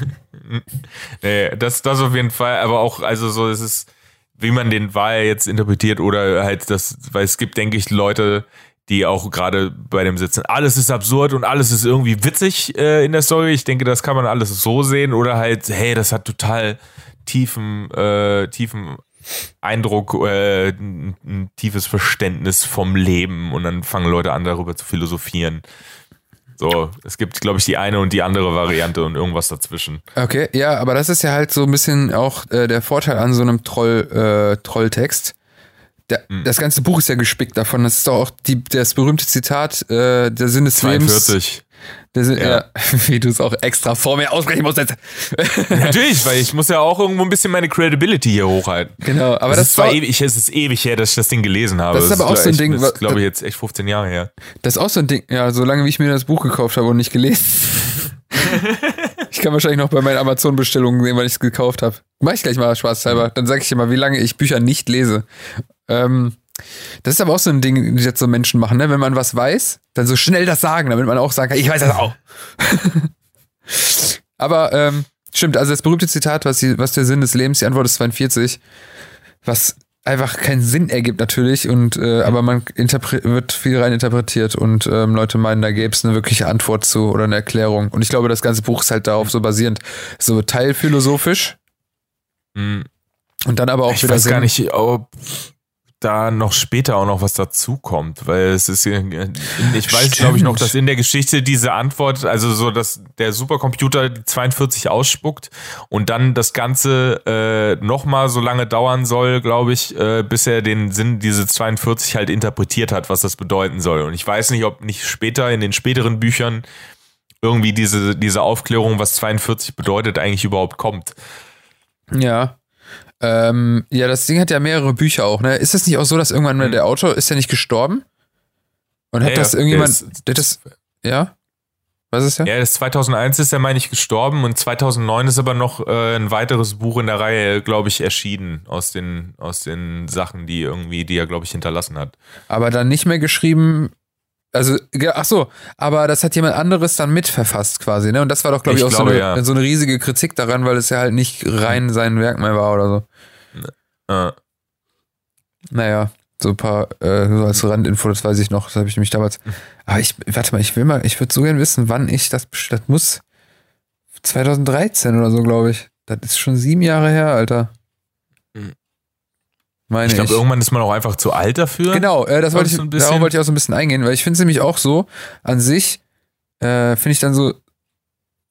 nee, das, das auf jeden Fall, aber auch, also so, es ist, wie man den Wahl jetzt interpretiert oder halt das, weil es gibt, denke ich, Leute, die auch gerade bei dem sitzen, alles ist absurd und alles ist irgendwie witzig äh, in der Story. Ich denke, das kann man alles so sehen oder halt, hey, das hat total tiefen, äh, tiefen Eindruck, äh, ein, ein tiefes Verständnis vom Leben und dann fangen Leute an, darüber zu philosophieren. So, es gibt, glaube ich, die eine und die andere Variante und irgendwas dazwischen. Okay, ja, aber das ist ja halt so ein bisschen auch äh, der Vorteil an so einem Troll, äh, Trolltext. Der, Hm. Das ganze Buch ist ja gespickt davon. Das ist doch auch die, das berühmte Zitat, äh, der Sinn des Lebens. 42. Der Sinn, ja. Ja. wie du es auch extra vor mir aussprechen musst jetzt. Natürlich, weil ich muss ja auch irgendwo ein bisschen meine Credibility hier hochhalten. genau, aber das, das ist zwar war, ewig, es ist ewig her, dass ich das Ding gelesen habe. Das ist aber auch so ein echt- Ding, Das ist, glaube ich, jetzt echt 15 Jahre her. das ist auch so ein Ding, ja, solange wie ich mir das Buch gekauft habe und nicht gelesen. ich kann wahrscheinlich noch bei meinen Amazon-Bestellungen sehen, weil ich es gekauft habe. Mach ich gleich mal spaßhalber. Dann sage ich dir mal, wie lange ich Bücher nicht lese. Ähm, das ist aber auch so ein Ding, die jetzt so Menschen machen, ne? Wenn man was weiß, dann so schnell das sagen, damit man auch sagen kann, ich weiß das auch. aber ähm, stimmt, also das berühmte Zitat, was, die, was der Sinn des Lebens, die Antwort ist 42, was einfach keinen Sinn ergibt natürlich und äh, aber man wird viel rein interpretiert und ähm, Leute meinen, da gäbe es eine wirkliche Antwort zu oder eine Erklärung. Und ich glaube, das ganze Buch ist halt darauf so basierend, so teilphilosophisch Hm, und dann aber auch Ich wieder weiß gar Sinn. nicht, ob da noch später auch noch was dazu kommt, weil es ist, ja- ich weiß, glaube ich, noch, dass in der Geschichte diese Antwort, also so, dass der Supercomputer die 42 ausspuckt und dann das Ganze äh, nochmal so lange dauern soll, glaube ich, äh, bis er den Sinn diese 42 halt interpretiert hat, was das bedeuten soll. Und ich weiß nicht, ob nicht später in den späteren Büchern irgendwie diese, diese Aufklärung, was 42 bedeutet, eigentlich überhaupt kommt. Ja. Ähm, ja, das Ding hat ja mehrere Bücher auch, ne? Ist es nicht auch so, dass irgendwann mal Hm. der Autor ist ja nicht gestorben? Und hat Ja, das irgendjemand, ist- das, ja? Was ist ja? Ja, das 2001 ist er, meine ich, gestorben und 2009 ist aber noch äh, ein weiteres Buch in der Reihe, glaube ich, erschienen aus den, aus den Sachen, die irgendwie, die er, glaube ich, hinterlassen hat. Aber dann nicht mehr geschrieben, also, ach so, aber das hat jemand anderes dann mitverfasst quasi, ne? Und das war doch, glaube ich, Ich auch glaube, so, eine, ja. so eine riesige Kritik daran, weil es ja halt nicht rein sein Werk mehr war oder so. Äh, Naja, So ein paar, äh, so als Randinfo, das weiß ich noch, das habe ich nämlich damals. Aber ich, warte mal, ich will mal, ich würde so gerne wissen, wann ich das, das muss 2013 oder so, glaube ich. Das ist schon sieben Jahre her, Alter. Mhm. Meine Ich glaube, irgendwann ist man auch einfach zu alt dafür. Genau, äh, das wollte ich, so darauf wollte ich auch so ein bisschen eingehen, weil ich finde es nämlich auch so, an sich, äh, finde ich dann so,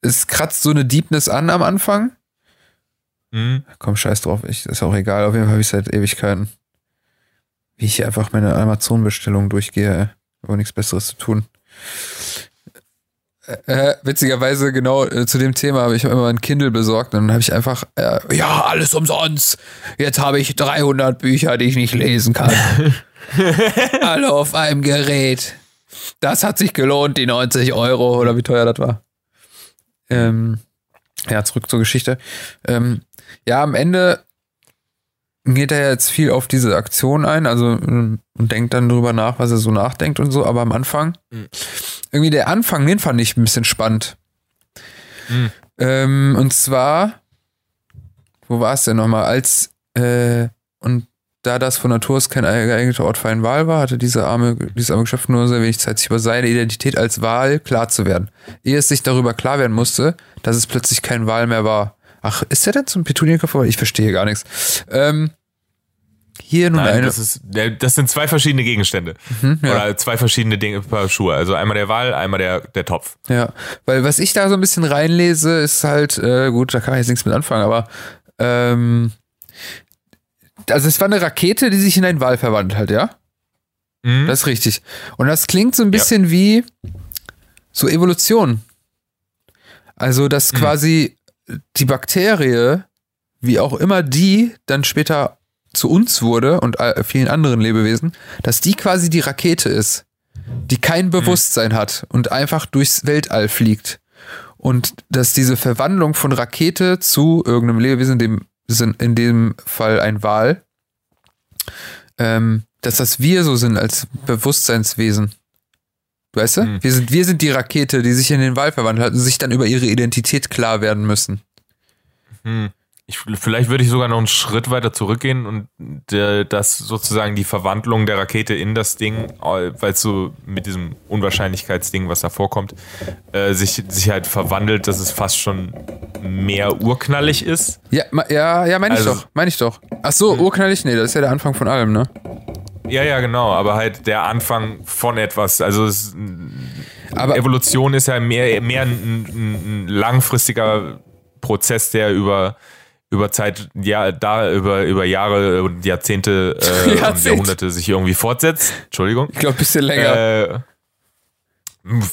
es kratzt so eine Deepness an am Anfang. Mhm. Komm, scheiß drauf, ich, ist auch egal, auf jeden Fall habe ich seit Ewigkeiten. Wie ich hier einfach meine Amazon-Bestellung durchgehe, aber nichts Besseres zu tun. Äh, witzigerweise, genau äh, zu dem Thema habe ich immer ein Kindle besorgt und dann habe ich einfach, äh, ja, alles umsonst. Jetzt habe ich 300 Bücher, die ich nicht lesen kann. Alle auf einem Gerät. Das hat sich gelohnt, die 90 Euro oder wie teuer das war. Ähm, ja, zurück zur Geschichte. Ähm, ja, am Ende geht er jetzt viel auf diese Aktion ein, also und denkt dann drüber nach, was er so nachdenkt und so, aber am Anfang, Mhm. Irgendwie der Anfang, den fand ich ein bisschen spannend. Mhm. Ähm, und zwar, wo war es denn nochmal? Als, äh, und da das von Natur aus kein geeigneter Ort für eine Wahl war, hatte diese arme, dieses arme Geschäft nur sehr wenig Zeit, sich über seine Identität als Wahl klar zu werden. Ehe es sich darüber klar werden musste, dass es plötzlich kein Wahl mehr war. Ach, ist der denn zum Petunienkauf? Ich verstehe gar nichts. Ähm, hier nun Nein, eine. das, ist, das sind zwei verschiedene Gegenstände. Mhm, ja. Oder zwei verschiedene Dinge, Paar Schuhe. Also einmal der Wal, einmal der, der Topf. Ja, weil was ich da so ein bisschen reinlese, ist halt, äh, gut, da kann ich jetzt nichts mit anfangen, aber ähm, also es war eine Rakete, die sich in einen Wal verwandelt hat, ja? Mhm. Das ist richtig. Und das klingt so ein bisschen wie so Evolution. Also, dass Mhm. quasi die Bakterie, wie auch immer die dann später zu uns wurde und vielen anderen Lebewesen, dass die quasi die Rakete ist, die kein Bewusstsein hat und einfach durchs Weltall fliegt. Und dass diese Verwandlung von Rakete zu irgendeinem Lebewesen, in dem, sind in dem Fall ein Wal, ähm, dass das wir so sind als Bewusstseinswesen. Weißt du? Hm. Wir, sind, wir sind die Rakete, die sich in den Wal verwandelt hat und sich dann über ihre Identität klar werden müssen. Hm. Ich, vielleicht würde ich sogar noch einen Schritt weiter zurückgehen und der, das sozusagen die Verwandlung der Rakete in das Ding, weil es so mit diesem Unwahrscheinlichkeitsding, was da vorkommt, äh, sich, sich halt verwandelt, dass es fast schon mehr urknallig ist. Ja, ja, ja, meine ich Also- doch, meine ich doch. Ach so, urknallig, nee, das ist ja der Anfang von allem, ne? Ja, ja, genau, aber halt der Anfang von etwas. Also es, Aber Evolution ist ja mehr, mehr ein, ein, ein langfristiger Prozess, der über, über Zeit, ja, da über, über Jahre und Jahrzehnte äh, und Jahrzehnt. Jahrhunderte sich irgendwie fortsetzt. Entschuldigung. ich glaube, ein bisschen länger. Äh,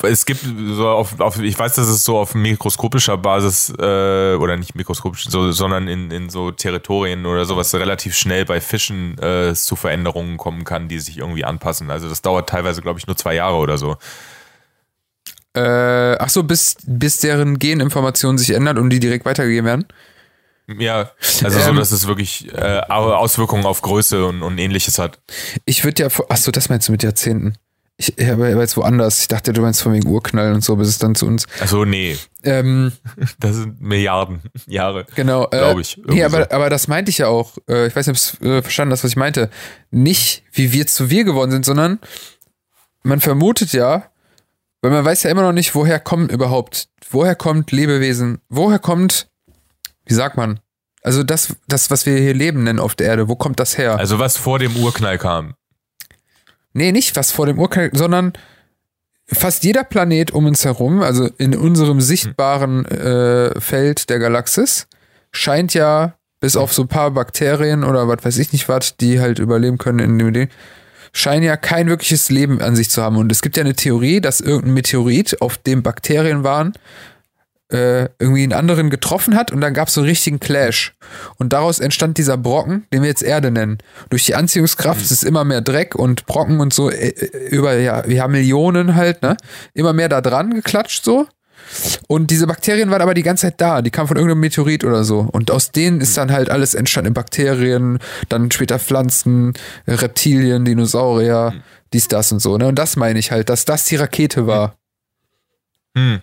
es gibt so auf, auf, ich weiß, dass es so auf mikroskopischer Basis, äh, oder nicht mikroskopisch, so, sondern in, in so Territorien oder sowas relativ schnell bei Fischen äh, zu Veränderungen kommen kann, die sich irgendwie anpassen. Also das dauert teilweise, glaube ich, nur zwei Jahre oder so. Äh, ach so, bis, bis deren Geninformation sich ändert und die direkt weitergegeben werden. Ja, also so, Ähm, dass es wirklich äh, Au- Auswirkungen auf Größe und, und ähnliches hat. Ich würde ja, vor- ach so, das meinst du mit Jahrzehnten. Ich, ich habe jetzt woanders. Ich dachte, du meinst von wegen Urknall und so, bis es dann zu uns. Also nee, Ähm, das sind Milliarden Jahre. genau. Äh, Glaub ich, Nee, aber, so. aber das meinte ich ja auch. Äh, ich weiß nicht, ob du äh, verstanden hast, was ich meinte. Nicht, wie wir zu wir geworden sind, sondern man vermutet ja, weil man weiß ja immer noch nicht, woher kommen überhaupt, woher kommt Lebewesen, woher kommt, wie sagt man, also das, das, was wir hier leben nennen auf der Erde, wo kommt das her? Also was vor dem Urknall kam. Nee, nicht was vor dem Urknall, sondern fast jeder Planet um uns herum, also in unserem sichtbaren äh, Feld der Galaxis, scheint ja, bis auf so ein paar Bakterien oder was weiß ich nicht was, die halt überleben können in dem Ding, scheinen ja kein wirkliches Leben an sich zu haben. Und es gibt ja eine Theorie, dass irgendein Meteorit, auf dem Bakterien waren, äh, irgendwie einen anderen getroffen hat und dann gab es so einen richtigen Clash. Und daraus entstand dieser Brocken, den wir jetzt Erde nennen. Durch die Anziehungskraft ist es immer mehr Dreck und Brocken und so äh, äh, über ja, ja, Millionen halt, ne? Immer mehr da dran geklatscht so. Und diese Bakterien waren aber die ganze Zeit da. Die kamen von irgendeinem Meteorit oder so. Und aus denen ist dann halt alles entstanden. Bakterien, dann später Pflanzen, Reptilien, Dinosaurier, dies, das und so. Ne? Und das meine ich halt, dass das die Rakete war. Hm.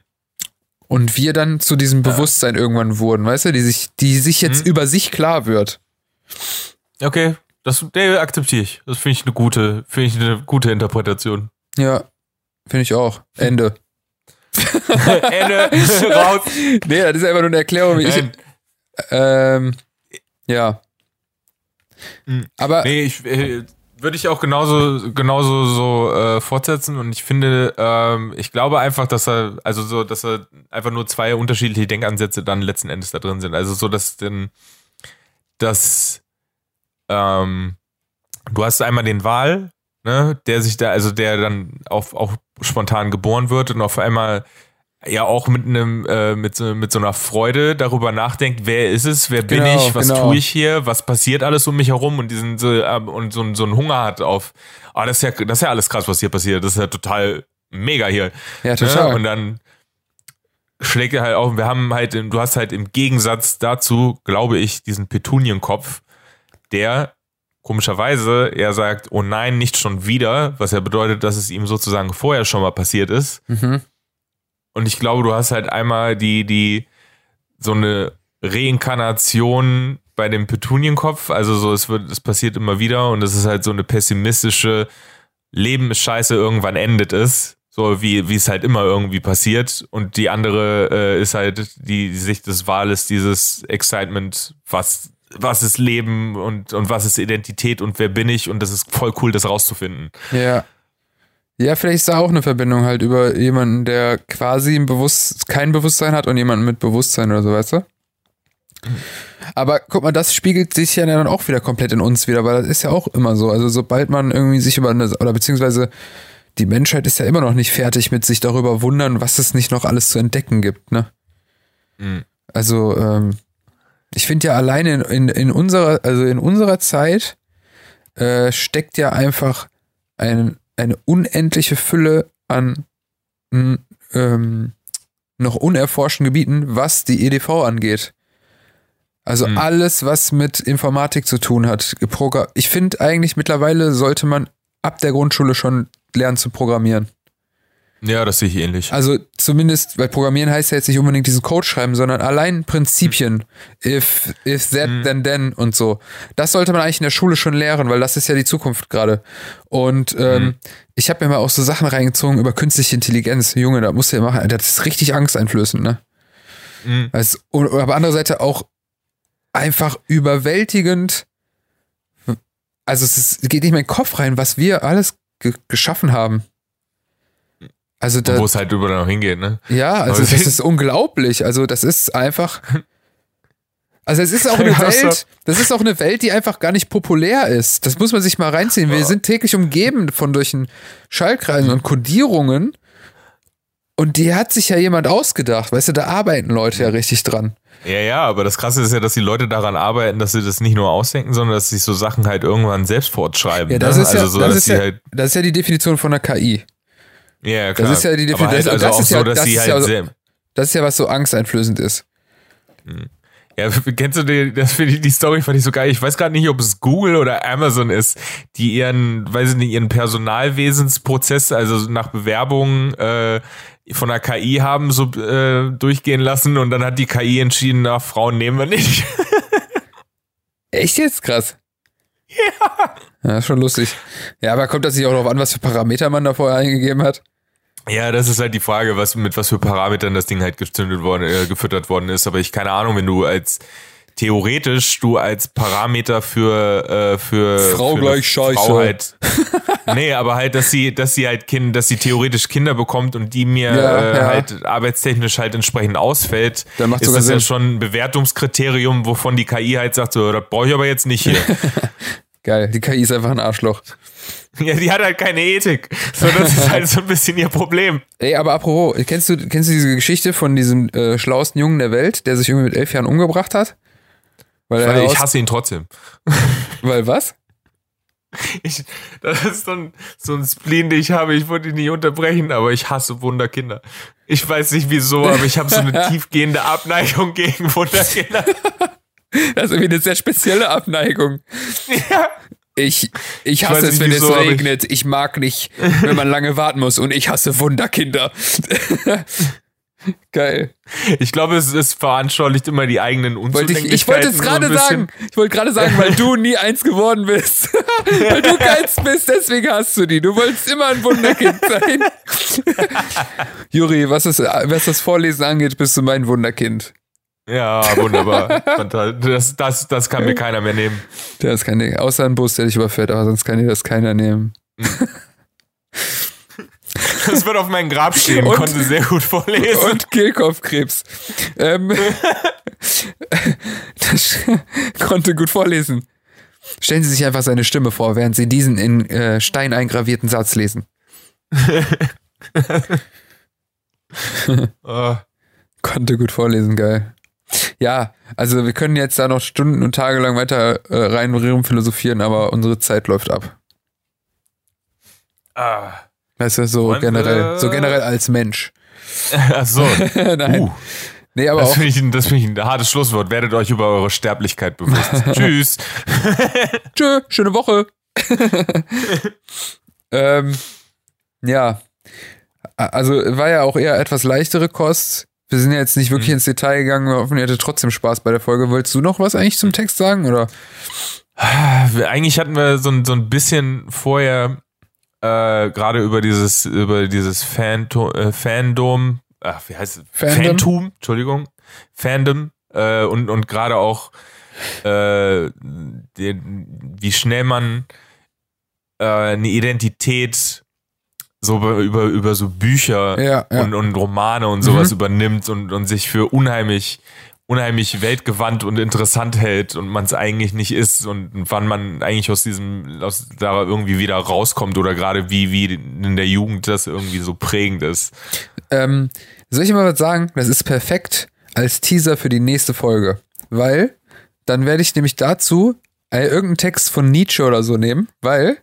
Und wir dann zu diesem Bewusstsein irgendwann wurden, weißt du, die sich, die sich jetzt Hm. über sich klar wird. Okay, Das, der akzeptiere ich. Das finde ich eine gute, finde ich eine gute Interpretation. Ja, finde ich auch. Ende. Ende, raus. Nee, das ist einfach nur eine Erklärung, wie ich. Ähm, ja. Mhm. Aber Nee, ich äh, würde ich auch genauso genauso so äh, fortsetzen und ich finde, ähm, ich glaube einfach, dass er also so, dass er einfach nur zwei unterschiedliche Denkansätze dann letzten Endes da drin sind. Also so, dass denn dass ähm, du hast einmal den Wahl, ne, der sich da, also der dann auf, auch spontan geboren wird und auf einmal ja auch mit einem äh, mit so, mit so einer Freude darüber nachdenkt, wer ist es, wer bin Genau, ich, was genau. tue ich hier, was passiert alles um mich herum und diesen so, ähm, und so, so einen Hunger hat auf, ah das ist ja das ist ja alles krass, was hier passiert, das ist ja total mega hier. ja, Ne? total. Und dann schlägt er halt auf. Wir haben halt, du hast halt im Gegensatz dazu, glaube ich, diesen Petunienkopf, der komischerweise er sagt, oh nein, nicht schon wieder, was ja bedeutet, dass es ihm sozusagen vorher schon mal passiert ist. mhm. Und ich glaube, du hast halt einmal die, die, so eine Reinkarnation bei dem Petunienkopf. Also so, es wird, es passiert immer wieder und es ist halt so eine pessimistische Leben ist scheiße, irgendwann endet es. So wie, wie es halt immer irgendwie passiert. Und die andere äh, ist halt die Sicht des Wahles, dieses Excitement, was, was ist Leben und, und was ist Identität und wer bin ich und das ist voll cool, das rauszufinden. Ja. Ja, vielleicht ist da auch eine Verbindung halt über jemanden, der quasi ein Bewusst kein Bewusstsein hat und jemanden mit Bewusstsein oder so, weißt du? Aber guck mal, das spiegelt sich ja dann auch wieder komplett in uns wieder, weil das ist ja auch immer so. Also sobald man irgendwie sich über eine, oder beziehungsweise die Menschheit ist ja immer noch nicht fertig mit sich darüber wundern, was es nicht noch alles zu entdecken gibt, ne? Mhm. Also, ähm, ich finde ja alleine in, in, in unserer, also in unserer Zeit äh, steckt ja einfach ein, eine unendliche Fülle an m, ähm, noch unerforschten Gebieten, was die EDV angeht. Also Mhm. alles, was mit Informatik zu tun hat. Ich finde eigentlich mittlerweile sollte man ab der Grundschule schon lernen zu programmieren. Ja, das sehe ich ähnlich. Also zumindest, weil Programmieren heißt ja jetzt nicht unbedingt diesen Code schreiben, sondern allein Prinzipien. If, if that, Mhm. then, then und so. Das sollte man eigentlich in der Schule schon lernen, weil das ist ja die Zukunft gerade. Und ähm, Mhm. ich habe mir mal auch so Sachen reingezogen über künstliche Intelligenz. Junge, da musst du ja machen. Das ist richtig angsteinflößend, ne? Mhm. Also, aber andererseits auch einfach überwältigend. Also es ist, geht nicht mehr in den Kopf rein, was wir alles ge geschaffen haben. Also da, Wo es halt über noch hingeht, ne? ja, also das ist unglaublich. Also das ist einfach. Also es ist auch eine. Welt, das ist auch eine Welt, die einfach gar nicht populär ist. Das muss man sich mal reinziehen. Wir sind täglich umgeben von solchen Schaltkreisen und Kodierungen. Und die hat sich ja jemand ausgedacht. Weißt du, da arbeiten Leute ja richtig dran. Ja, ja, aber das Krasse ist ja, dass die Leute daran arbeiten, dass sie das nicht nur ausdenken, sondern dass sie so Sachen halt irgendwann selbst fortschreiben. Ja, das ne? ist ja, also so, das dass ist sie ja, halt, das ist ja die Definition von einer KI. Ja, klar. ist ja die aber halt Definition- also das ist so, ja- dass das sie ist halt ja so- Das ist ja was so angsteinflößend ist. Ja, kennst du die, das ich, die Story fand ich so geil. Ich weiß gerade nicht, ob es Google oder Amazon ist, die ihren, weiß ich nicht, ihren Personalwesensprozess, also nach Bewerbungen äh, von der KI haben so äh, durchgehen lassen und dann hat die KI entschieden, na, Frauen nehmen wir nicht. Echt jetzt? Krass. Ja. Ja, schon lustig. Ja, aber kommt das nicht auch darauf an, was für Parameter man da vorher eingegeben hat? Ja, das ist halt die Frage, was mit was für Parametern das Ding halt gezündet worden, äh, gefüttert worden ist. Aber ich keine Ahnung, wenn du als theoretisch du als Parameter für äh, für Frau für gleich Scheiße. Frau halt, nee, aber halt, dass sie dass sie halt Kind, dass sie theoretisch Kinder bekommt und die mir Ja, äh, ja. halt arbeitstechnisch halt entsprechend ausfällt, Dann macht ist das ja Sinn. schon ein Bewertungskriterium, wovon die KI halt sagt, so, das brauche ich aber jetzt nicht hier. Geil, die KI ist einfach ein Arschloch. ja, die hat halt keine Ethik. So, das ist halt so ein bisschen ihr Problem. Ey, aber apropos, kennst du, kennst du diese Geschichte von diesem äh, schlauesten Jungen der Welt, der sich irgendwie mit elf Jahren umgebracht hat? Weil ich hasse ihn trotzdem. weil was? Ich, das ist so ein, so ein Spleen, den ich habe. Ich wollte ihn nicht unterbrechen, aber ich hasse Wunderkinder. Ich weiß nicht wieso, aber ich habe so eine tiefgehende Abneigung gegen Wunderkinder. Das ist irgendwie eine sehr spezielle Abneigung. Ja. Ich, ich hasse es, nicht, wenn wieso, es aber ich- regnet. Ich mag nicht, wenn man lange warten muss. Und ich hasse Wunderkinder. Geil. Ich glaube, es, es veranschaulicht immer die eigenen Wollte ich, Unzulänglichkeiten. ich wollte es gerade sagen. Ich wollte gerade sagen, weil du nie eins geworden bist. weil du keins bist, deswegen hast du die. Du wolltest immer ein Wunderkind sein. Juri, was, ist, was das Vorlesen angeht, bist du mein Wunderkind. Ja, wunderbar. Das, das, das kann mir keiner mehr nehmen. Das kann dir, außer ein Bus, der dich überfährt, aber sonst kann dir das keiner nehmen. Das wird auf meinem Grab stehen. Und- konnte sehr gut vorlesen. Und Kehlkopfkrebs. Ähm, das konnte gut vorlesen. Stellen Sie sich einfach seine Stimme vor, während Sie diesen in äh, Stein eingravierten Satz lesen. Äh, Konnte gut vorlesen, geil. Ja, also wir können jetzt da noch Stunden und Tage lang weiter äh, rein und philosophieren, aber unsere Zeit läuft ab. ah. Weißt du, so wir- generell, so generell als Mensch. Ach so. Nein. Uh, nee, aber das finde ich, das find ich ein hartes Schlusswort. Werdet euch über eure Sterblichkeit bewusst. Tschüss. tschö, schöne Woche. ähm, ja. Also war ja auch eher etwas leichtere Kost. Wir sind ja jetzt nicht wirklich ins Detail gegangen. Wir hoffen, ihr hattet trotzdem Spaß bei der Folge. Wolltest du noch was eigentlich zum Text sagen? Oder? Wir- Eigentlich hatten wir so ein, so ein bisschen vorher äh, gerade über dieses, über dieses Phanto, äh, Fandom, ach, wie heißt es? Fandom? Phantom, Entschuldigung. Fandom äh, und, und gerade auch äh, den, wie schnell man äh, eine Identität so über, über, über so Bücher Ja, ja. und, und Romane und sowas Mhm. übernimmt und, und sich für unheimlich, unheimlich weltgewandt und interessant hält und man es eigentlich nicht ist und wann man eigentlich aus diesem, aus da irgendwie wieder rauskommt oder gerade wie, wie in der Jugend das irgendwie so prägend ist. Ähm, soll ich mal was sagen? Das ist perfekt als Teaser für die nächste Folge. Weil dann werde ich nämlich dazu äh, irgendeinen Text von Nietzsche oder so nehmen, weil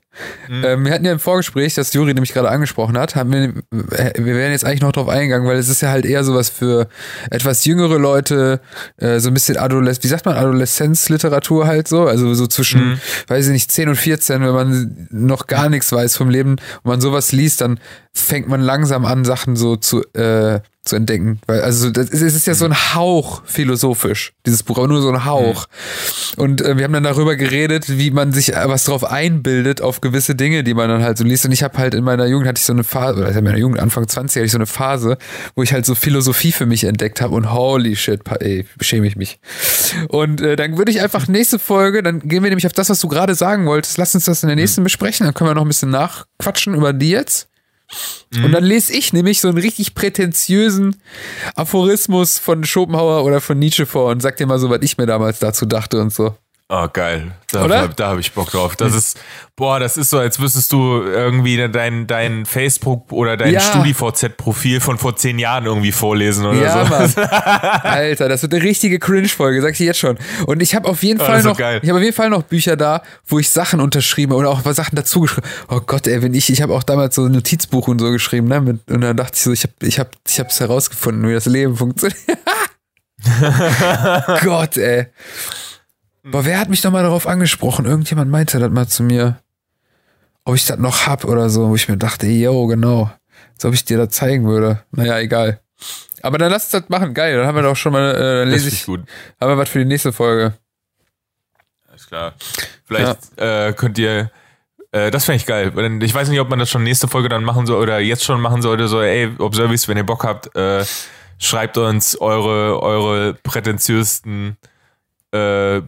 ähm, wir hatten ja im Vorgespräch, das Juri nämlich gerade angesprochen hat, haben wir, äh, wir wären jetzt eigentlich noch drauf eingegangen, weil es ist ja halt eher sowas für etwas jüngere Leute, äh, so ein bisschen Adolesz, wie sagt man, Adoleszenzliteratur halt so, also so zwischen, weiß ich nicht, 10 und 14, wenn man noch gar nichts weiß vom Leben und man sowas liest, dann fängt man langsam an, Sachen so zu, äh, zu entdecken. Weil, also das ist, es ist ja so ein Hauch philosophisch, dieses Buch, aber nur so ein Hauch. Und äh, wir haben dann darüber geredet, wie man sich was drauf einbildet auf gewisse Dinge, die man dann halt so liest. Und ich habe halt in meiner Jugend hatte ich so eine Phase, oder in meiner Jugend, Anfang 20 hatte ich so eine Phase, wo ich halt so Philosophie für mich entdeckt habe und holy shit, ey, schäme ich mich. Und äh, dann würde ich einfach nächste Folge, dann gehen wir nämlich auf das, was du gerade sagen wolltest. Lass uns das in der nächsten besprechen, dann können wir noch ein bisschen nachquatschen über die jetzt. Und dann lese ich nämlich so einen richtig prätentiösen Aphorismus von Schopenhauer oder von Nietzsche vor und sag dir mal so, was ich mir damals dazu dachte und so. Oh, geil. Da, Oder? da, habe ich Bock drauf. Das ist, boah, das ist so, als müsstest du irgendwie dein, dein Facebook oder dein Ja. StudiVZ-Profil von vor zehn Jahren irgendwie vorlesen oder Ja, so. Mann. Alter, das wird eine richtige Cringe-Folge, sag ich dir jetzt schon. Und ich habe auf jeden Ah, Fall noch, geil. ich habe auf jeden Fall noch Bücher da, wo ich Sachen unterschrieben oder auch Sachen dazu geschrieben. Oh Gott, ey, wenn ich, ich habe auch damals so ein Notizbuch und so geschrieben, ne? Mit, und dann dachte ich so, ich habe, ich habe, ich habe es herausgefunden, wie das Leben funktioniert. Gott, ey. Boah, wer hat mich noch mal darauf angesprochen? Irgendjemand meinte das mal zu mir, ob ich das noch hab oder so, wo ich mir dachte, yo, genau. Als ob ich dir das zeigen würde. Naja, egal. Aber dann lass das machen, geil. Dann haben wir doch schon mal, äh, dann lese ich, gut. haben wir was für die nächste Folge. Alles klar. Vielleicht äh, könnt ihr, äh, das fände ich geil. Ich weiß nicht, ob man das schon nächste Folge dann machen soll oder jetzt schon machen sollte. So, ey, Observies, wenn ihr Bock habt, äh, schreibt uns eure, eure prätentiösten äh,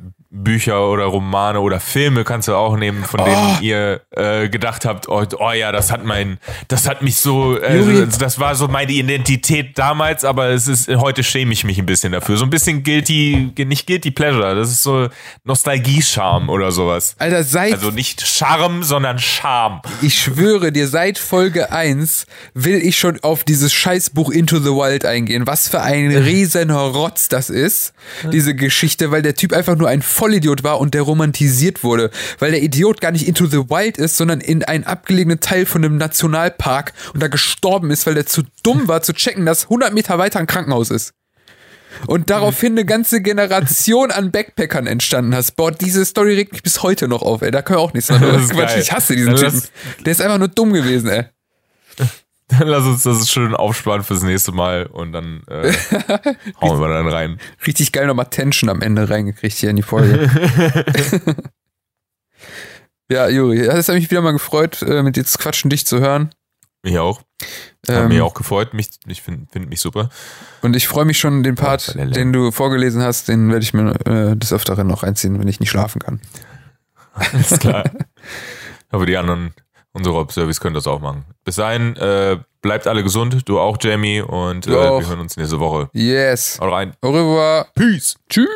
Bücher oder Romane oder Filme kannst du auch nehmen, von Oh. denen ihr äh, gedacht habt, oh, oh ja, das hat mein, das hat mich so, äh, das war so meine Identität damals, aber es ist, heute schäme ich mich ein bisschen dafür. So ein bisschen guilty, nicht guilty pleasure, das ist so Nostalgie-Charme oder sowas. Alter, seit, Also nicht Charme, sondern Charme. ich schwöre dir, seit Folge 1 will ich schon auf dieses Scheißbuch Into the Wild eingehen. Was für ein riesen Rotz das ist, diese Geschichte, weil der Typ einfach nur ein Vollidiot war und der romantisiert wurde. Weil der Idiot gar nicht Into the Wild ist, sondern in einen abgelegenen Teil von einem Nationalpark und da gestorben ist, weil der zu dumm war zu checken, dass 100 Meter weiter ein Krankenhaus ist. Und daraufhin eine ganze Generation an Backpackern entstanden hast. Boah, diese Story regt mich bis heute noch auf, ey. Da können wir auch nichts quatschen. geil. Ich hasse diesen Ja, Typen. Der ist einfach nur dumm gewesen, ey. Dann lass uns das schön aufsparen fürs nächste Mal und dann äh, hauen wir dann rein. Richtig geil nochmal Tension am Ende reingekriegt hier in die Folge. ja, Juri, es hat mich wieder mal gefreut, äh, mit dir zu quatschen, dich zu hören. Mich auch. Hat Ähm, mich auch gefreut. Mich, ich finde find mich super. Und ich freue mich schon, den Part, Lele. den du vorgelesen hast, den werde ich mir äh, des Öfteren noch reinziehen, wenn ich nicht schlafen kann. Alles klar. Aber die anderen, unsere Observice können das auch machen. Bis dahin, äh, bleibt alle gesund. Du auch, Jamie. Und äh, wir hören uns nächste Woche. Yes. Haut rein. Au revoir. Peace. Tschüss.